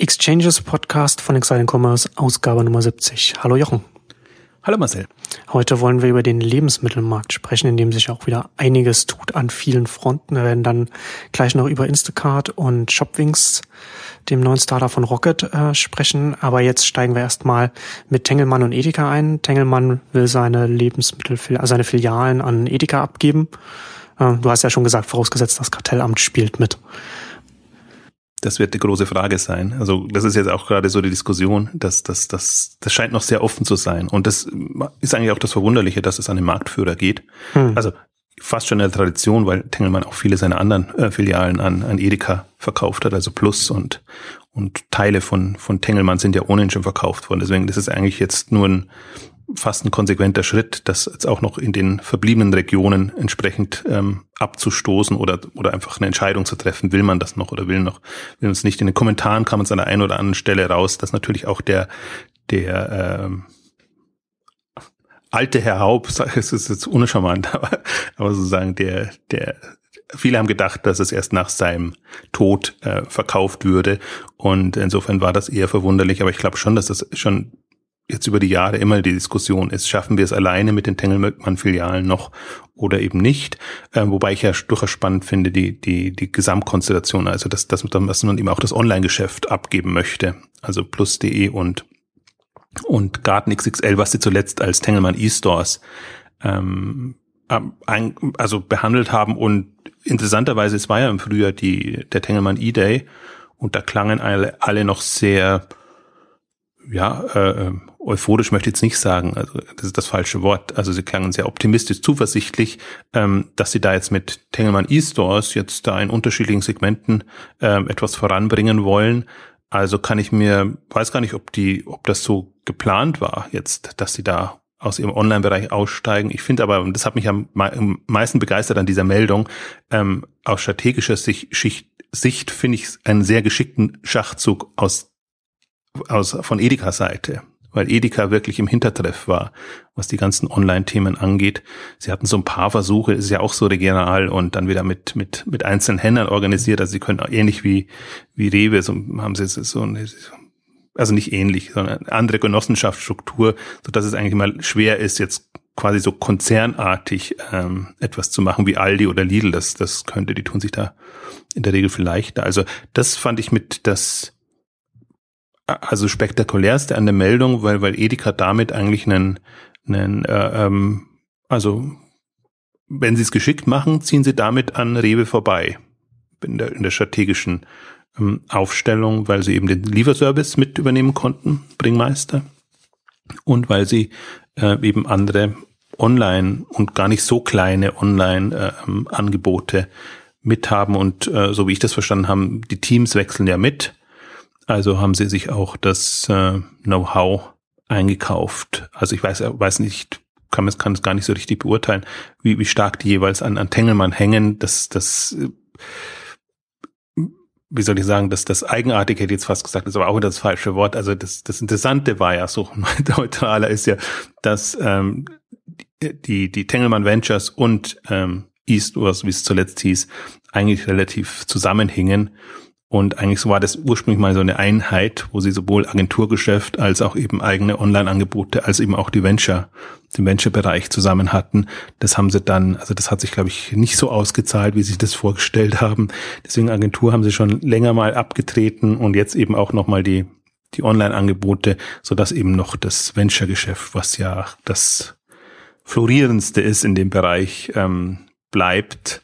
Exchanges Podcast von Exciting Commerce, Ausgabe Nummer 70. Hallo Jochen. Hallo Marcel. Heute wollen wir über den Lebensmittelmarkt sprechen, in dem sich auch wieder einiges tut an vielen Fronten. Wir werden dann gleich noch über Instacart und Shopwings, dem neuen Startup von Rocket, äh, sprechen. Aber jetzt steigen wir erstmal mit Tengelmann und Edeka ein. Tengelmann will seine Lebensmittel, seine Filialen an Edeka abgeben. Äh, du hast ja schon gesagt, vorausgesetzt, das Kartellamt spielt mit. Das wird die große Frage sein. Also das ist jetzt auch gerade so die Diskussion, dass das, das, das scheint noch sehr offen zu sein. Und das ist eigentlich auch das Verwunderliche, dass es an den Marktführer geht. Hm. Also fast schon eine Tradition, weil Tengelmann auch viele seiner anderen äh, Filialen an, an Edeka verkauft hat, also Plus und, und Teile von, von Tengelmann sind ja ohnehin schon verkauft worden. Deswegen das ist eigentlich jetzt nur ein, fast ein konsequenter Schritt, das jetzt auch noch in den verbliebenen Regionen entsprechend ähm, abzustoßen oder oder einfach eine Entscheidung zu treffen, will man das noch oder will noch, will man es nicht. In den Kommentaren kam es an der einen oder anderen Stelle raus, dass natürlich auch der der ähm, alte Herr Haub, es ist jetzt uncharmant, aber, aber sozusagen der der Viele haben gedacht, dass es erst nach seinem Tod äh, verkauft würde und insofern war das eher verwunderlich, aber ich glaube schon, dass das schon jetzt über die Jahre immer die Diskussion ist, schaffen wir es alleine mit den Tengelmann-Filialen noch oder eben nicht. Äh, wobei ich ja durchaus spannend finde, die, die, die Gesamtkonstellation, also dass, dass, dass man eben auch das Online-Geschäft abgeben möchte, also plus.de und, und Garten XXL, was sie zuletzt als Tengelmann E-Stores ähm, ein, also behandelt haben. Und interessanterweise, es war ja im Frühjahr die, der Tengelmann E-Day. Und da klangen alle, alle noch sehr ja, äh, ähm, euphorisch möchte ich jetzt nicht sagen, also das ist das falsche Wort. Also sie klangen sehr optimistisch, zuversichtlich, ähm, dass sie da jetzt mit Tengelmann E-Stores jetzt da in unterschiedlichen Segmenten ähm, etwas voranbringen wollen. Also kann ich mir, weiß gar nicht, ob die, ob das so geplant war jetzt, dass sie da aus ihrem Online-Bereich aussteigen. Ich finde aber, und das hat mich am meisten begeistert an dieser Meldung, ähm, aus strategischer Sicht, Sicht finde ich einen sehr geschickten Schachzug aus, aus von Edeka Seite weil Edeka wirklich im Hintertreff war, was die ganzen Online-Themen angeht. Sie hatten so ein paar Versuche, ist ja auch so regional und dann wieder mit, mit, mit einzelnen Händlern organisiert. Also sie können ähnlich wie, wie Rewe, so haben sie so ein, also nicht ähnlich, sondern andere Genossenschaftsstruktur, so dass es eigentlich mal schwer ist, jetzt quasi so konzernartig ähm, etwas zu machen wie Aldi oder Lidl. Das, das könnte, die tun sich da in der Regel vielleicht da. Also das fand ich mit das also spektakulärste an der Meldung, weil, weil Edeka damit eigentlich einen, einen äh, ähm, also wenn sie es geschickt machen, ziehen sie damit an Rewe vorbei in der, in der strategischen ähm, Aufstellung, weil sie eben den Lieferservice mit übernehmen konnten, Bringmeister, und weil sie äh, eben andere Online und gar nicht so kleine Online-Angebote äh, mithaben und äh, so wie ich das verstanden habe, die Teams wechseln ja mit also haben sie sich auch das äh, Know-how eingekauft. Also ich weiß, weiß nicht, kann es kann es gar nicht so richtig beurteilen, wie, wie stark die jeweils an, an Tengelmann hängen. Das, das, äh, wie soll ich sagen, das, das Eigenartige hätte ich jetzt fast gesagt, ist aber auch das falsche Wort. Also das, das Interessante war ja so neutraler ist ja, dass ähm, die, die Tengelmann Ventures und ähm, East, wie es zuletzt hieß, eigentlich relativ zusammenhingen und eigentlich so war das ursprünglich mal so eine Einheit, wo sie sowohl Agenturgeschäft als auch eben eigene Online-Angebote, als eben auch die Venture, den Venture-Bereich zusammen hatten. Das haben sie dann, also das hat sich, glaube ich, nicht so ausgezahlt, wie sie sich das vorgestellt haben. Deswegen Agentur haben sie schon länger mal abgetreten und jetzt eben auch nochmal die, die Online-Angebote, so dass eben noch das Venture-Geschäft, was ja das florierendste ist in dem Bereich, ähm, bleibt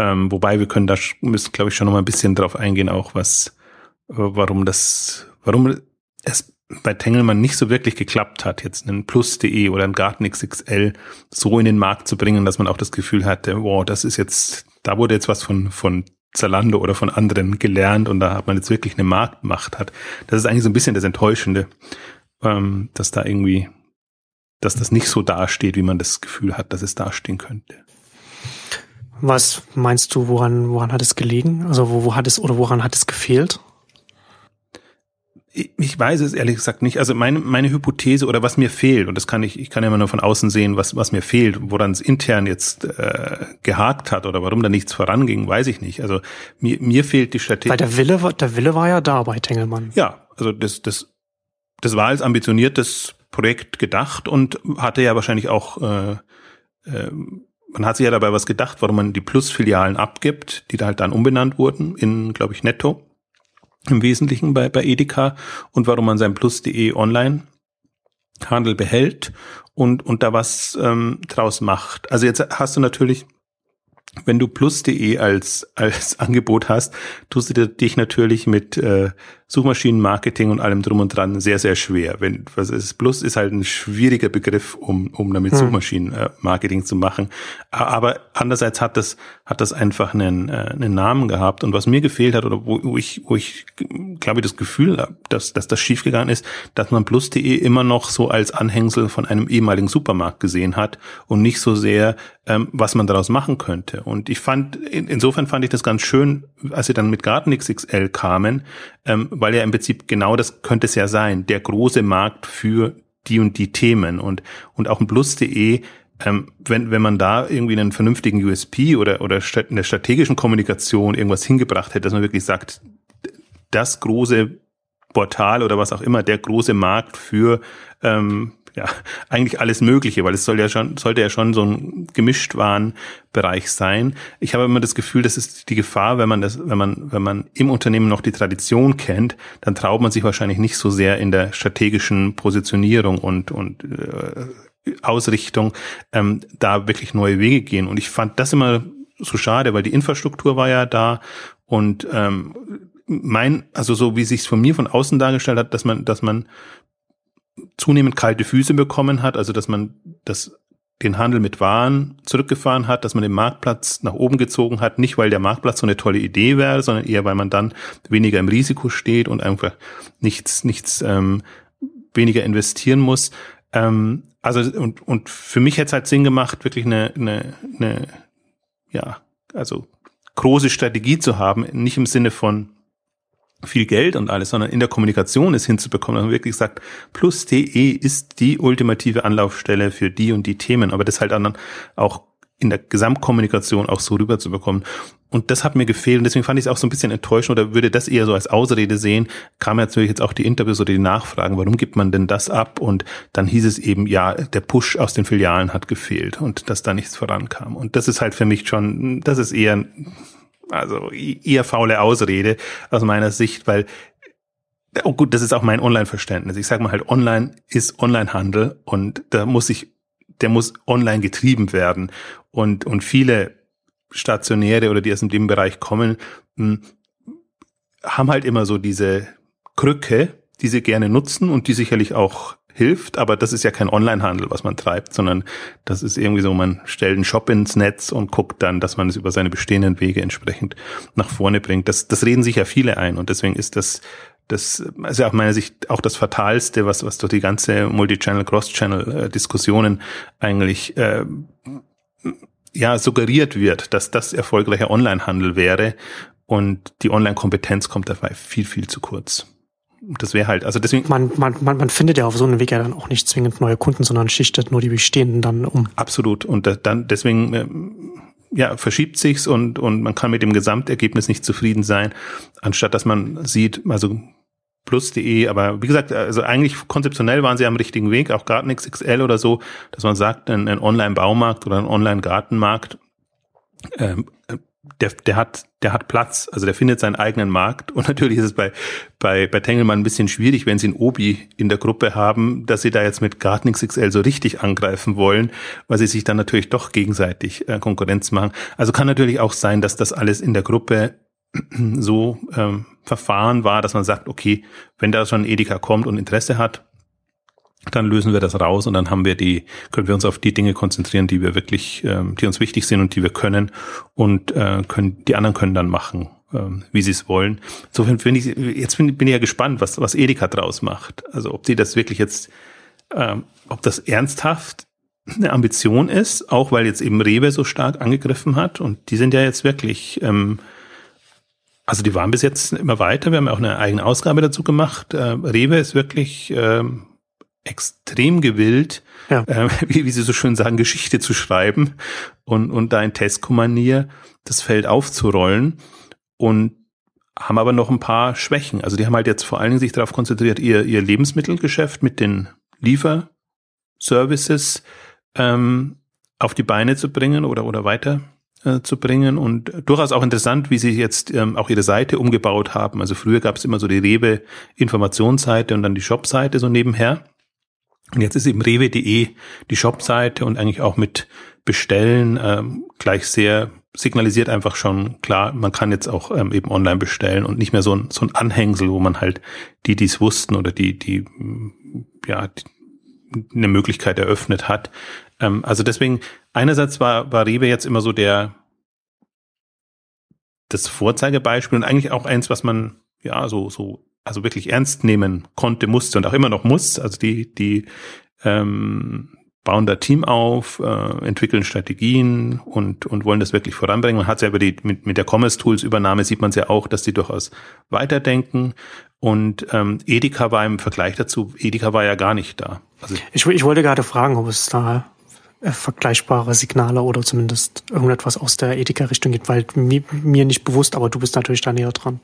ähm, wobei wir können da müssen, glaube ich, schon noch mal ein bisschen drauf eingehen, auch was, äh, warum das, warum es bei Tengelmann nicht so wirklich geklappt hat, jetzt einen Plus.de oder einen Garten XXL so in den Markt zu bringen, dass man auch das Gefühl hatte, wow, das ist jetzt, da wurde jetzt was von, von Zalando oder von anderen gelernt und da hat man jetzt wirklich eine Marktmacht hat. Das ist eigentlich so ein bisschen das Enttäuschende, ähm, dass da irgendwie, dass das nicht so dasteht, wie man das Gefühl hat, dass es dastehen könnte. Was meinst du, woran, woran hat es gelegen? Also wo, wo hat es oder woran hat es gefehlt? ich weiß es ehrlich gesagt nicht. Also meine, meine Hypothese oder was mir fehlt, und das kann ich, ich kann ja immer nur von außen sehen, was, was mir fehlt, woran es intern jetzt äh, gehakt hat oder warum da nichts voranging, weiß ich nicht. Also mir, mir fehlt die Strategie. Weil der Wille, der Wille war ja da bei Tengelmann. Ja, also das, das, das war als ambitioniertes Projekt gedacht und hatte ja wahrscheinlich auch, äh, äh, man hat sich ja dabei was gedacht, warum man die Plus-Filialen abgibt, die da halt dann umbenannt wurden in, glaube ich, Netto im Wesentlichen bei, bei Edeka und warum man sein Plus.de online Handel behält und, und da was ähm, draus macht. Also jetzt hast du natürlich wenn du plus.de als, als Angebot hast, tust du dich natürlich mit äh, Suchmaschinenmarketing und allem drum und dran sehr, sehr schwer. Wenn, was ist, Plus ist halt ein schwieriger Begriff, um, um damit hm. Suchmaschinenmarketing zu machen. Aber andererseits hat das, hat das einfach einen, äh, einen Namen gehabt. Und was mir gefehlt hat, oder wo, wo ich, wo ich, glaube ich, das Gefühl habe, dass, dass das schiefgegangen ist, dass man plus.de immer noch so als Anhängsel von einem ehemaligen Supermarkt gesehen hat und nicht so sehr, ähm, was man daraus machen könnte. Und ich fand, in, insofern fand ich das ganz schön, als sie dann mit Garten XXL kamen, ähm, weil ja im Prinzip genau das könnte es ja sein, der große Markt für die und die Themen. Und, und auch ein Plus.de, ähm, wenn, wenn man da irgendwie einen vernünftigen USP oder, oder in der strategischen Kommunikation irgendwas hingebracht hätte, dass man wirklich sagt, das große Portal oder was auch immer, der große Markt für ähm, ja, eigentlich alles Mögliche, weil es soll ja schon, sollte ja schon so ein Gemischtwarenbereich sein. Ich habe immer das Gefühl, das ist die Gefahr, wenn man das, wenn man, wenn man im Unternehmen noch die Tradition kennt, dann traut man sich wahrscheinlich nicht so sehr in der strategischen Positionierung und, und äh, Ausrichtung, ähm, da wirklich neue Wege gehen. Und ich fand das immer so schade, weil die Infrastruktur war ja da und ähm, mein, also so wie sich von mir von außen dargestellt hat, dass man, dass man zunehmend kalte Füße bekommen hat, also dass man das den Handel mit Waren zurückgefahren hat, dass man den Marktplatz nach oben gezogen hat, nicht weil der Marktplatz so eine tolle Idee wäre, sondern eher weil man dann weniger im Risiko steht und einfach nichts, nichts ähm, weniger investieren muss. Ähm, also und, und für mich hätte es halt Sinn gemacht, wirklich eine, eine, eine ja, also große Strategie zu haben, nicht im Sinne von viel Geld und alles, sondern in der Kommunikation es hinzubekommen, dass man wirklich sagt, plus.de ist die ultimative Anlaufstelle für die und die Themen, aber das halt dann auch in der Gesamtkommunikation auch so rüberzubekommen. Und das hat mir gefehlt und deswegen fand ich es auch so ein bisschen enttäuschend oder würde das eher so als Ausrede sehen. Kam natürlich jetzt auch die Interviews oder die Nachfragen, warum gibt man denn das ab? Und dann hieß es eben, ja, der Push aus den Filialen hat gefehlt und dass da nichts vorankam. Und das ist halt für mich schon, das ist eher also eher faule Ausrede aus meiner Sicht, weil Oh gut, das ist auch mein Online-Verständnis. Ich sage mal halt, online ist Online-Handel und da muss ich, der muss online getrieben werden. Und, und viele Stationäre oder die aus dem Bereich kommen, hm, haben halt immer so diese Krücke, die sie gerne nutzen und die sicherlich auch hilft, aber das ist ja kein Onlinehandel, was man treibt, sondern das ist irgendwie so, man stellt einen Shop ins Netz und guckt dann, dass man es über seine bestehenden Wege entsprechend nach vorne bringt. Das, das reden sich ja viele ein und deswegen ist das das also aus meiner Sicht auch das Fatalste, was, was durch die ganze Multi-Channel, Cross-Channel-Diskussionen eigentlich äh, ja suggeriert wird, dass das erfolgreicher Onlinehandel wäre und die Online-Kompetenz kommt dabei viel, viel zu kurz das wäre halt, also deswegen. Man, man, man, man findet ja auf so einem Weg ja dann auch nicht zwingend neue Kunden, sondern schichtet nur die bestehenden dann um. Absolut. Und dann deswegen äh, ja, verschiebt sich's und, und man kann mit dem Gesamtergebnis nicht zufrieden sein, anstatt dass man sieht, also plus.de, aber wie gesagt, also eigentlich konzeptionell waren sie am richtigen Weg, auch Garten XXL oder so, dass man sagt, ein, ein Online-Baumarkt oder ein Online-Gartenmarkt ähm, der, der hat, der hat Platz, also der findet seinen eigenen Markt. Und natürlich ist es bei, bei, bei Tengelmann ein bisschen schwierig, wenn sie ein Obi in der Gruppe haben, dass sie da jetzt mit Garten XXL so richtig angreifen wollen, weil sie sich dann natürlich doch gegenseitig äh, Konkurrenz machen. Also kann natürlich auch sein, dass das alles in der Gruppe so ähm, verfahren war, dass man sagt, okay, wenn da schon Edeka kommt und Interesse hat, dann lösen wir das raus und dann haben wir die, können wir uns auf die Dinge konzentrieren, die wir wirklich, ähm, die uns wichtig sind und die wir können und äh, können, die anderen können dann machen, ähm, wie sie es wollen. Insofern bin ich, jetzt bin, bin ich ja gespannt, was, was Edeka draus macht. Also ob sie das wirklich jetzt, ähm, ob das ernsthaft eine Ambition ist, auch weil jetzt eben Rewe so stark angegriffen hat und die sind ja jetzt wirklich ähm, Also die waren bis jetzt immer weiter. Wir haben auch eine eigene Ausgabe dazu gemacht. Äh, Rewe ist wirklich ähm, extrem gewillt, ja. äh, wie, wie Sie so schön sagen, Geschichte zu schreiben und, und da in Tesco-Manier das Feld aufzurollen und haben aber noch ein paar Schwächen. Also die haben halt jetzt vor allen Dingen sich darauf konzentriert, ihr, ihr Lebensmittelgeschäft mit den Lieferservices ähm, auf die Beine zu bringen oder, oder weiter äh, zu bringen und durchaus auch interessant, wie sie jetzt ähm, auch ihre Seite umgebaut haben. Also früher gab es immer so die Rewe Informationsseite und dann die Shopseite so nebenher. Und jetzt ist eben rewe.de die Shopseite und eigentlich auch mit Bestellen ähm, gleich sehr signalisiert einfach schon klar, man kann jetzt auch ähm, eben online bestellen und nicht mehr so ein, so ein Anhängsel, wo man halt die, die es wussten oder die, die, ja, die, eine Möglichkeit eröffnet hat. Ähm, also deswegen, einerseits war, war Rewe jetzt immer so der, das Vorzeigebeispiel und eigentlich auch eins, was man, ja, so, so, also wirklich ernst nehmen konnte, musste und auch immer noch muss. Also die, die, ähm, bauen da Team auf, äh, entwickeln Strategien und, und wollen das wirklich voranbringen. Man hat es ja über die, mit, mit der Commerce Tools Übernahme sieht man es ja auch, dass die durchaus weiterdenken. Und ähm, Edeka war im Vergleich dazu, Edeka war ja gar nicht da. Also ich, ich wollte gerade fragen, ob es da äh, vergleichbare Signale oder zumindest irgendetwas aus der Edeka-Richtung gibt, weil mir, mir nicht bewusst, aber du bist natürlich da näher dran.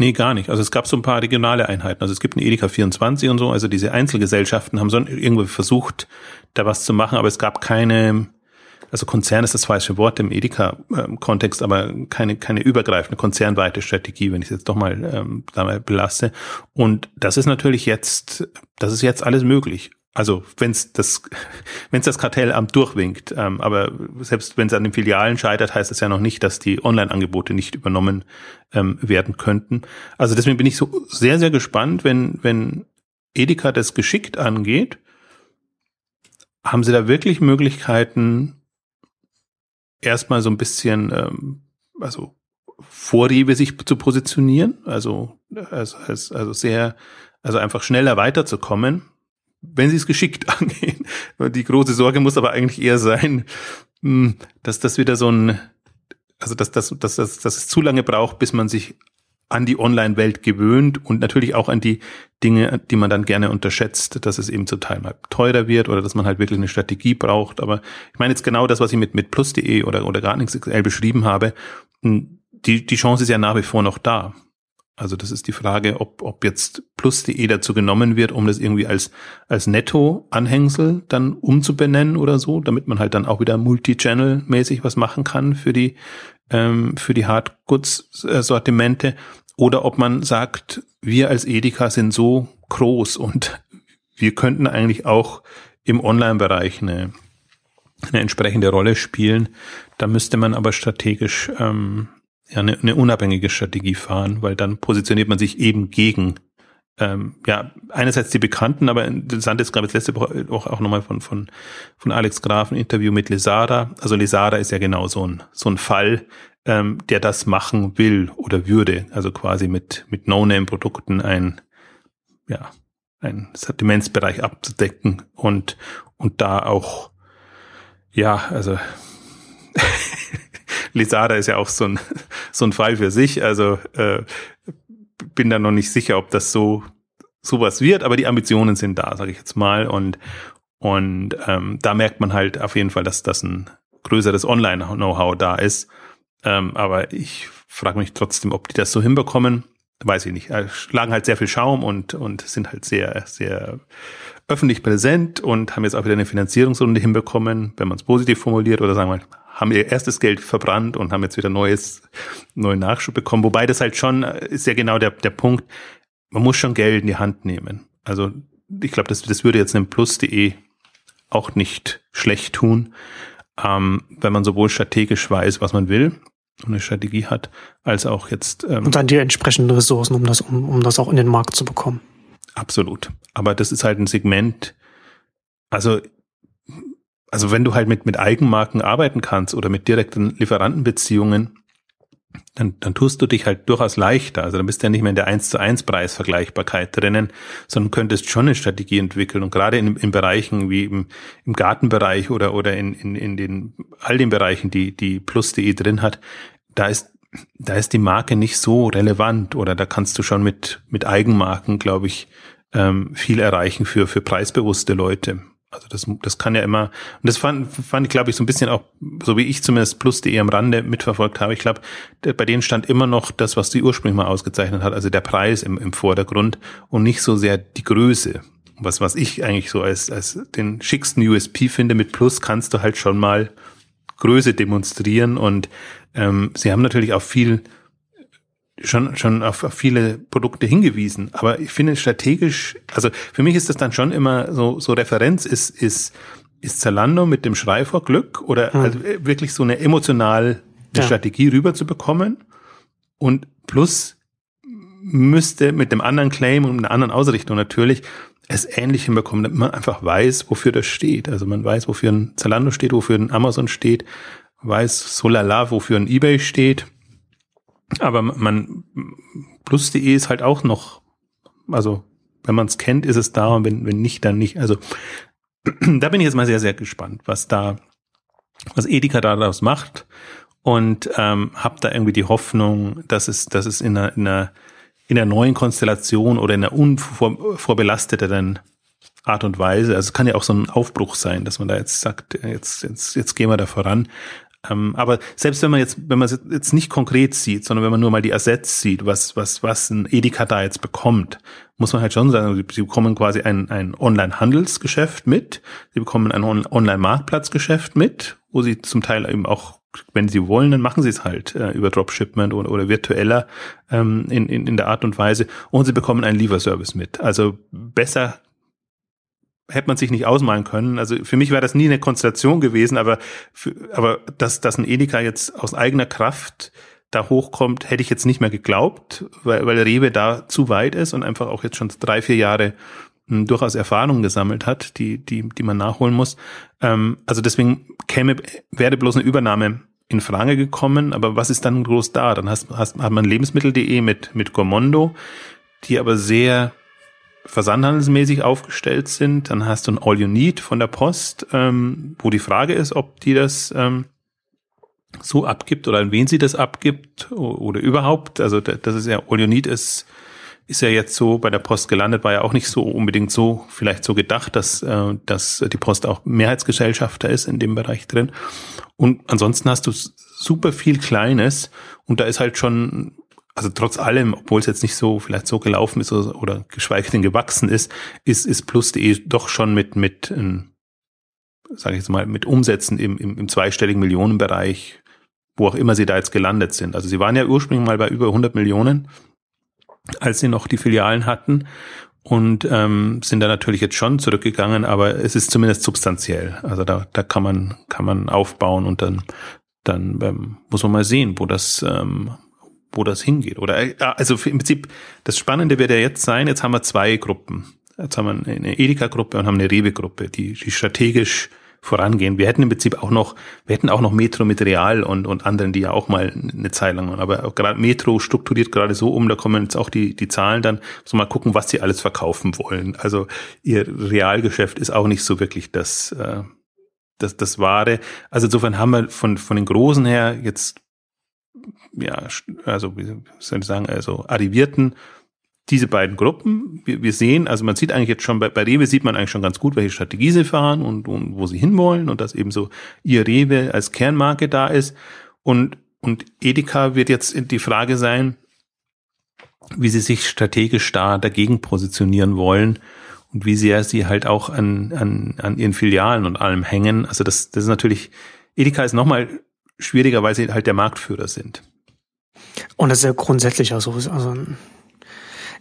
Nee, gar nicht. Also es gab so ein paar regionale Einheiten. Also es gibt eine Edeka 24 und so. Also diese Einzelgesellschaften haben so irgendwie versucht, da was zu machen, aber es gab keine, also Konzern ist das falsche Wort im Edeka-Kontext, aber keine, keine übergreifende konzernweite Strategie, wenn ich es jetzt doch mal ähm, dabei belasse. Und das ist natürlich jetzt, das ist jetzt alles möglich. Also wenn es das, wenn es das Kartellamt durchwinkt, ähm, aber selbst wenn es an den Filialen scheitert, heißt es ja noch nicht, dass die Online-Angebote nicht übernommen ähm, werden könnten. Also deswegen bin ich so sehr, sehr gespannt, wenn, wenn Edeka das geschickt angeht, haben sie da wirklich Möglichkeiten, erstmal so ein bisschen, ähm, also vor sich zu positionieren, also, also, also sehr, also einfach schneller weiterzukommen wenn sie es geschickt angehen. Die große Sorge muss aber eigentlich eher sein, hm, dass das wieder so ein, also dass, dass, dass, dass, dass es zu lange braucht, bis man sich an die Online-Welt gewöhnt und natürlich auch an die Dinge, die man dann gerne unterschätzt, dass es eben zum Teil mal teurer wird oder dass man halt wirklich eine Strategie braucht. Aber ich meine jetzt genau das, was ich mit, mit plus.de oder, oder XL beschrieben habe. Hm, die, die Chance ist ja nach wie vor noch da. Also das ist die Frage, ob, ob jetzt plus.de dazu genommen wird, um das irgendwie als, als Netto-Anhängsel dann umzubenennen oder so, damit man halt dann auch wieder Multi-Channel-mäßig was machen kann für die, ähm, für die Hardgoods-Sortimente. Oder ob man sagt, wir als Edeka sind so groß und wir könnten eigentlich auch im Online-Bereich eine, eine entsprechende Rolle spielen. Da müsste man aber strategisch ähm, ja, eine, eine unabhängige Strategie fahren, weil dann positioniert man sich eben gegen ähm, ja, einerseits die Bekannten, aber interessant ist, glaube ich, letzte Woche auch, auch nochmal von, von, von Alex Graf ein Interview mit Lesada. Also Lesada ist ja genau so ein, so ein Fall, ähm, der das machen will oder würde. Also quasi mit, mit No-Name-Produkten ein, ja, ein Sortimentsbereich abzudecken und, und da auch, ja, also Lisada ist ja auch so ein, so ein Fall für sich. Also äh, bin da noch nicht sicher, ob das so sowas wird, aber die Ambitionen sind da, sage ich jetzt mal. Und, und ähm, da merkt man halt auf jeden Fall, dass das ein größeres Online-Know-how da ist. Ähm, aber ich frage mich trotzdem, ob die das so hinbekommen. Weiß ich nicht. Schlagen halt sehr viel Schaum und, und sind halt sehr, sehr öffentlich präsent und haben jetzt auch wieder eine Finanzierungsrunde hinbekommen, wenn man es positiv formuliert, oder sagen wir, haben ihr erstes Geld verbrannt und haben jetzt wieder neues, neuen Nachschub bekommen. Wobei das halt schon ist ja genau der, der Punkt. Man muss schon Geld in die Hand nehmen. Also ich glaube, das, das würde jetzt einem Plus.de auch nicht schlecht tun, ähm, wenn man sowohl strategisch weiß, was man will und eine Strategie hat, als auch jetzt ähm, und dann die entsprechenden Ressourcen, um das um, um das auch in den Markt zu bekommen. Absolut. Aber das ist halt ein Segment. Also also wenn du halt mit, mit Eigenmarken arbeiten kannst oder mit direkten Lieferantenbeziehungen, dann, dann tust du dich halt durchaus leichter. Also dann bist du ja nicht mehr in der 1 zu 1 Preisvergleichbarkeit drinnen, sondern könntest schon eine Strategie entwickeln. Und gerade in, in Bereichen wie im, im Gartenbereich oder, oder in, in, in den, all den Bereichen, die, die Plus.de drin hat, da ist da ist die Marke nicht so relevant oder da kannst du schon mit, mit Eigenmarken, glaube ich, ähm, viel erreichen für, für preisbewusste Leute. Also das, das kann ja immer, und das fand, fand ich, glaube ich, so ein bisschen auch, so wie ich zumindest plus.de am Rande mitverfolgt habe. Ich glaube, bei denen stand immer noch das, was die ursprünglich mal ausgezeichnet hat, also der Preis im, im Vordergrund und nicht so sehr die Größe. Was, was ich eigentlich so als, als den schicksten USP finde, mit Plus kannst du halt schon mal Größe demonstrieren und ähm, sie haben natürlich auch viel schon, schon auf, auf viele Produkte hingewiesen. Aber ich finde strategisch, also für mich ist das dann schon immer so, so Referenz ist, ist, ist Zalando mit dem Schrei vor Glück oder mhm. also wirklich so eine emotionale ja. Strategie rüberzubekommen und plus müsste mit dem anderen Claim und einer anderen Ausrichtung natürlich es ähnlich hinbekommen, damit man einfach weiß, wofür das steht. Also man weiß, wofür ein Zalando steht, wofür ein Amazon steht, weiß so lala, wofür ein Ebay steht aber man, plus.de ist halt auch noch, also wenn man es kennt, ist es da und wenn, wenn nicht, dann nicht. Also da bin ich jetzt mal sehr, sehr gespannt, was da, was Edeka daraus macht und ähm, habe da irgendwie die Hoffnung, dass es, dass es in einer, in einer, in einer neuen Konstellation oder in einer unvorbelasteten Art und Weise, also es kann ja auch so ein Aufbruch sein, dass man da jetzt sagt, jetzt, jetzt, jetzt gehen wir da voran, ähm, aber selbst wenn man jetzt, wenn man es jetzt nicht konkret sieht, sondern wenn man nur mal die Assets sieht, was, was, was ein Edeka da jetzt bekommt, muss man halt schon sagen, sie bekommen quasi ein, ein Online-Handelsgeschäft mit, sie bekommen ein Online-Marktplatzgeschäft mit, wo sie zum Teil eben auch wenn sie wollen, dann machen sie es halt äh, über Dropshipment oder, oder virtueller ähm, in, in, in der Art und Weise. Und sie bekommen einen Lieferservice mit. Also besser hätte man sich nicht ausmalen können. Also für mich wäre das nie eine Konstellation gewesen, aber, für, aber dass, dass ein Edeka jetzt aus eigener Kraft da hochkommt, hätte ich jetzt nicht mehr geglaubt, weil, weil Rewe da zu weit ist und einfach auch jetzt schon drei, vier Jahre hm, durchaus Erfahrungen gesammelt hat, die, die, die man nachholen muss. Ähm, also deswegen käme, wäre bloß eine Übernahme in Frage gekommen, aber was ist dann groß da? Dann hast, hast, hat man Lebensmittel.de mit, mit Gomondo, die aber sehr versandhandelsmäßig aufgestellt sind. Dann hast du ein All You Need von der Post, ähm, wo die Frage ist, ob die das ähm, so abgibt oder an wen sie das abgibt oder überhaupt. Also das ist ja All You Need ist ist ja jetzt so bei der Post gelandet, war ja auch nicht so unbedingt so vielleicht so gedacht, dass äh, dass die Post auch Mehrheitsgesellschafter ist in dem Bereich drin. Und ansonsten hast du super viel Kleines und da ist halt schon also trotz allem, obwohl es jetzt nicht so vielleicht so gelaufen ist oder, oder geschweige denn gewachsen ist, ist, ist Plus.de doch schon mit, mit, ähm, sage ich jetzt mal, mit Umsätzen im, im, im zweistelligen Millionenbereich, wo auch immer sie da jetzt gelandet sind. Also sie waren ja ursprünglich mal bei über 100 Millionen, als sie noch die Filialen hatten und ähm, sind da natürlich jetzt schon zurückgegangen, aber es ist zumindest substanziell. Also da, da kann man kann man aufbauen und dann dann ähm, muss man mal sehen, wo das ähm, wo das hingeht. Oder äh, also im Prinzip, das Spannende wird ja jetzt sein, jetzt haben wir zwei Gruppen. Jetzt haben wir eine Edeka-Gruppe und haben eine Rewe-Gruppe, die, die strategisch vorangehen. Wir hätten im Prinzip auch noch, wir hätten auch noch Metro mit Real und, und anderen, die ja auch mal eine Zeit lang waren. Aber gerade Metro strukturiert gerade so um, da kommen jetzt auch die, die Zahlen dann, so mal gucken, was sie alles verkaufen wollen. Also ihr Realgeschäft ist auch nicht so wirklich das, äh, das, das Wahre. Also insofern haben wir von, von den Großen her jetzt ja, also wie soll ich sagen, also arrivierten diese beiden Gruppen. Wir, wir sehen, also man sieht eigentlich jetzt schon bei, bei Rewe sieht man eigentlich schon ganz gut, welche Strategie sie fahren und, und wo sie hinwollen und dass eben so ihr Rewe als Kernmarke da ist. Und, und Edeka wird jetzt die Frage sein, wie sie sich strategisch da dagegen positionieren wollen und wie sehr sie halt auch an, an, an ihren Filialen und allem hängen. Also das, das ist natürlich, Edeka ist nochmal schwieriger, weil sie halt der Marktführer sind. Und das ist ja grundsätzlich auch so. Also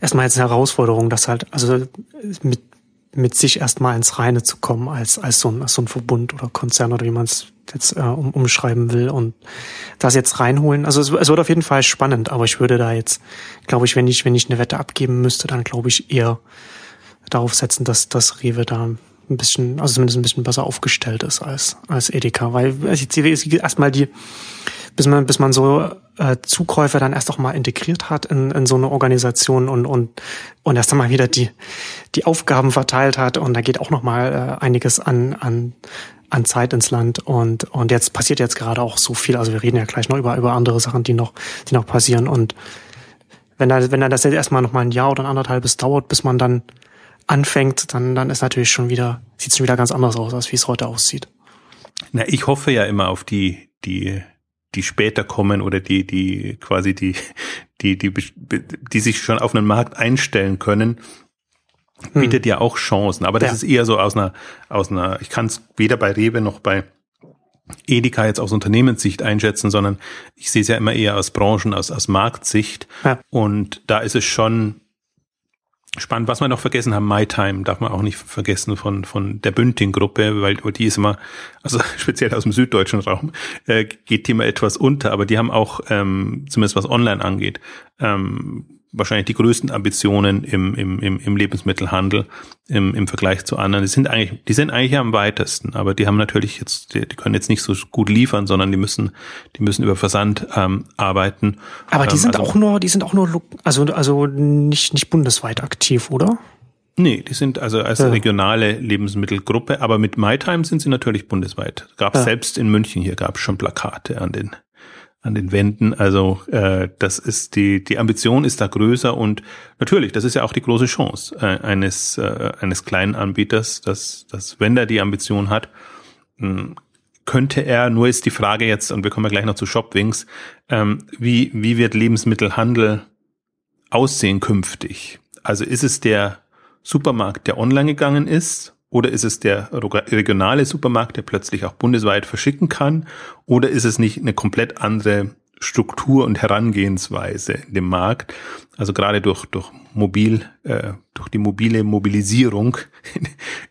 erstmal jetzt eine Herausforderung, dass halt, also mit, mit sich erstmal ins Reine zu kommen als, als so ein, als so ein Verbund oder Konzern oder wie man es jetzt äh, um, umschreiben will und das jetzt reinholen. Also es, es wird auf jeden Fall spannend, aber ich würde da jetzt, glaube ich, wenn ich, wenn ich eine Wette abgeben müsste, dann glaube ich eher darauf setzen, dass das Rewe da ein bisschen, also zumindest ein bisschen besser aufgestellt ist als, als Edeka, weil also erstmal die, bis man, bis man so äh, Zukäufe dann erst auch mal integriert hat in, in so eine Organisation und, und, und erst einmal wieder die, die Aufgaben verteilt hat. Und da geht auch noch mal äh, einiges an, an, an Zeit ins Land und und jetzt passiert jetzt gerade auch so viel. Also wir reden ja gleich noch über über andere Sachen, die noch die noch passieren und wenn da wenn dann das jetzt erstmal noch mal ein Jahr oder ein anderthalbes dauert, bis man dann anfängt, dann dann ist natürlich schon wieder sieht es schon wieder ganz anders aus, als wie es heute aussieht. Na, ich hoffe ja immer auf die die die später kommen oder die die quasi die die die die sich schon auf einen Markt einstellen können hm. bietet ja auch Chancen. Aber das ja. ist eher so aus einer, aus einer, ich kann es weder bei Rewe noch bei Edeka jetzt aus Unternehmenssicht einschätzen, sondern ich sehe es ja immer eher aus Branchen, aus, aus Marktsicht. Ja. Und da ist es schon spannend. Was wir noch vergessen haben, MyTime darf man auch nicht vergessen von, von der Bünding-Gruppe, weil die ist immer, also speziell aus dem süddeutschen Raum, äh, geht die immer etwas unter, aber die haben auch, ähm, zumindest was online angeht, ähm, wahrscheinlich die größten Ambitionen im, im, im, im Lebensmittelhandel im, im Vergleich zu anderen. Die sind eigentlich, die sind eigentlich am weitesten, aber die haben natürlich jetzt, die, die können jetzt nicht so gut liefern, sondern die müssen, die müssen über Versand ähm, arbeiten. Aber die ähm, sind also, auch nur, die sind auch nur, also also nicht nicht bundesweit aktiv, oder? Nee, die sind also als ja. regionale Lebensmittelgruppe, aber mit MyTime sind sie natürlich bundesweit. Gab ja. selbst in München hier gab es schon Plakate an den an den Wänden. Also äh, das ist die die Ambition ist da größer und natürlich, das ist ja auch die große Chance äh, eines äh, eines kleinen Anbieters, dass dass wenn er die Ambition hat, mh, hm, könnte er. Nur ist die Frage jetzt und wir kommen ja gleich noch zu Shopwings, ähm, wie wie wird Lebensmittelhandel aussehen künftig? Also ist es der Supermarkt, der online gegangen ist oder ist es der regionale Supermarkt, der plötzlich auch bundesweit verschicken kann? Oder ist es nicht eine komplett andere Struktur und Herangehensweise in dem Markt? Also gerade durch, durch mobil, äh, durch die mobile Mobilisierung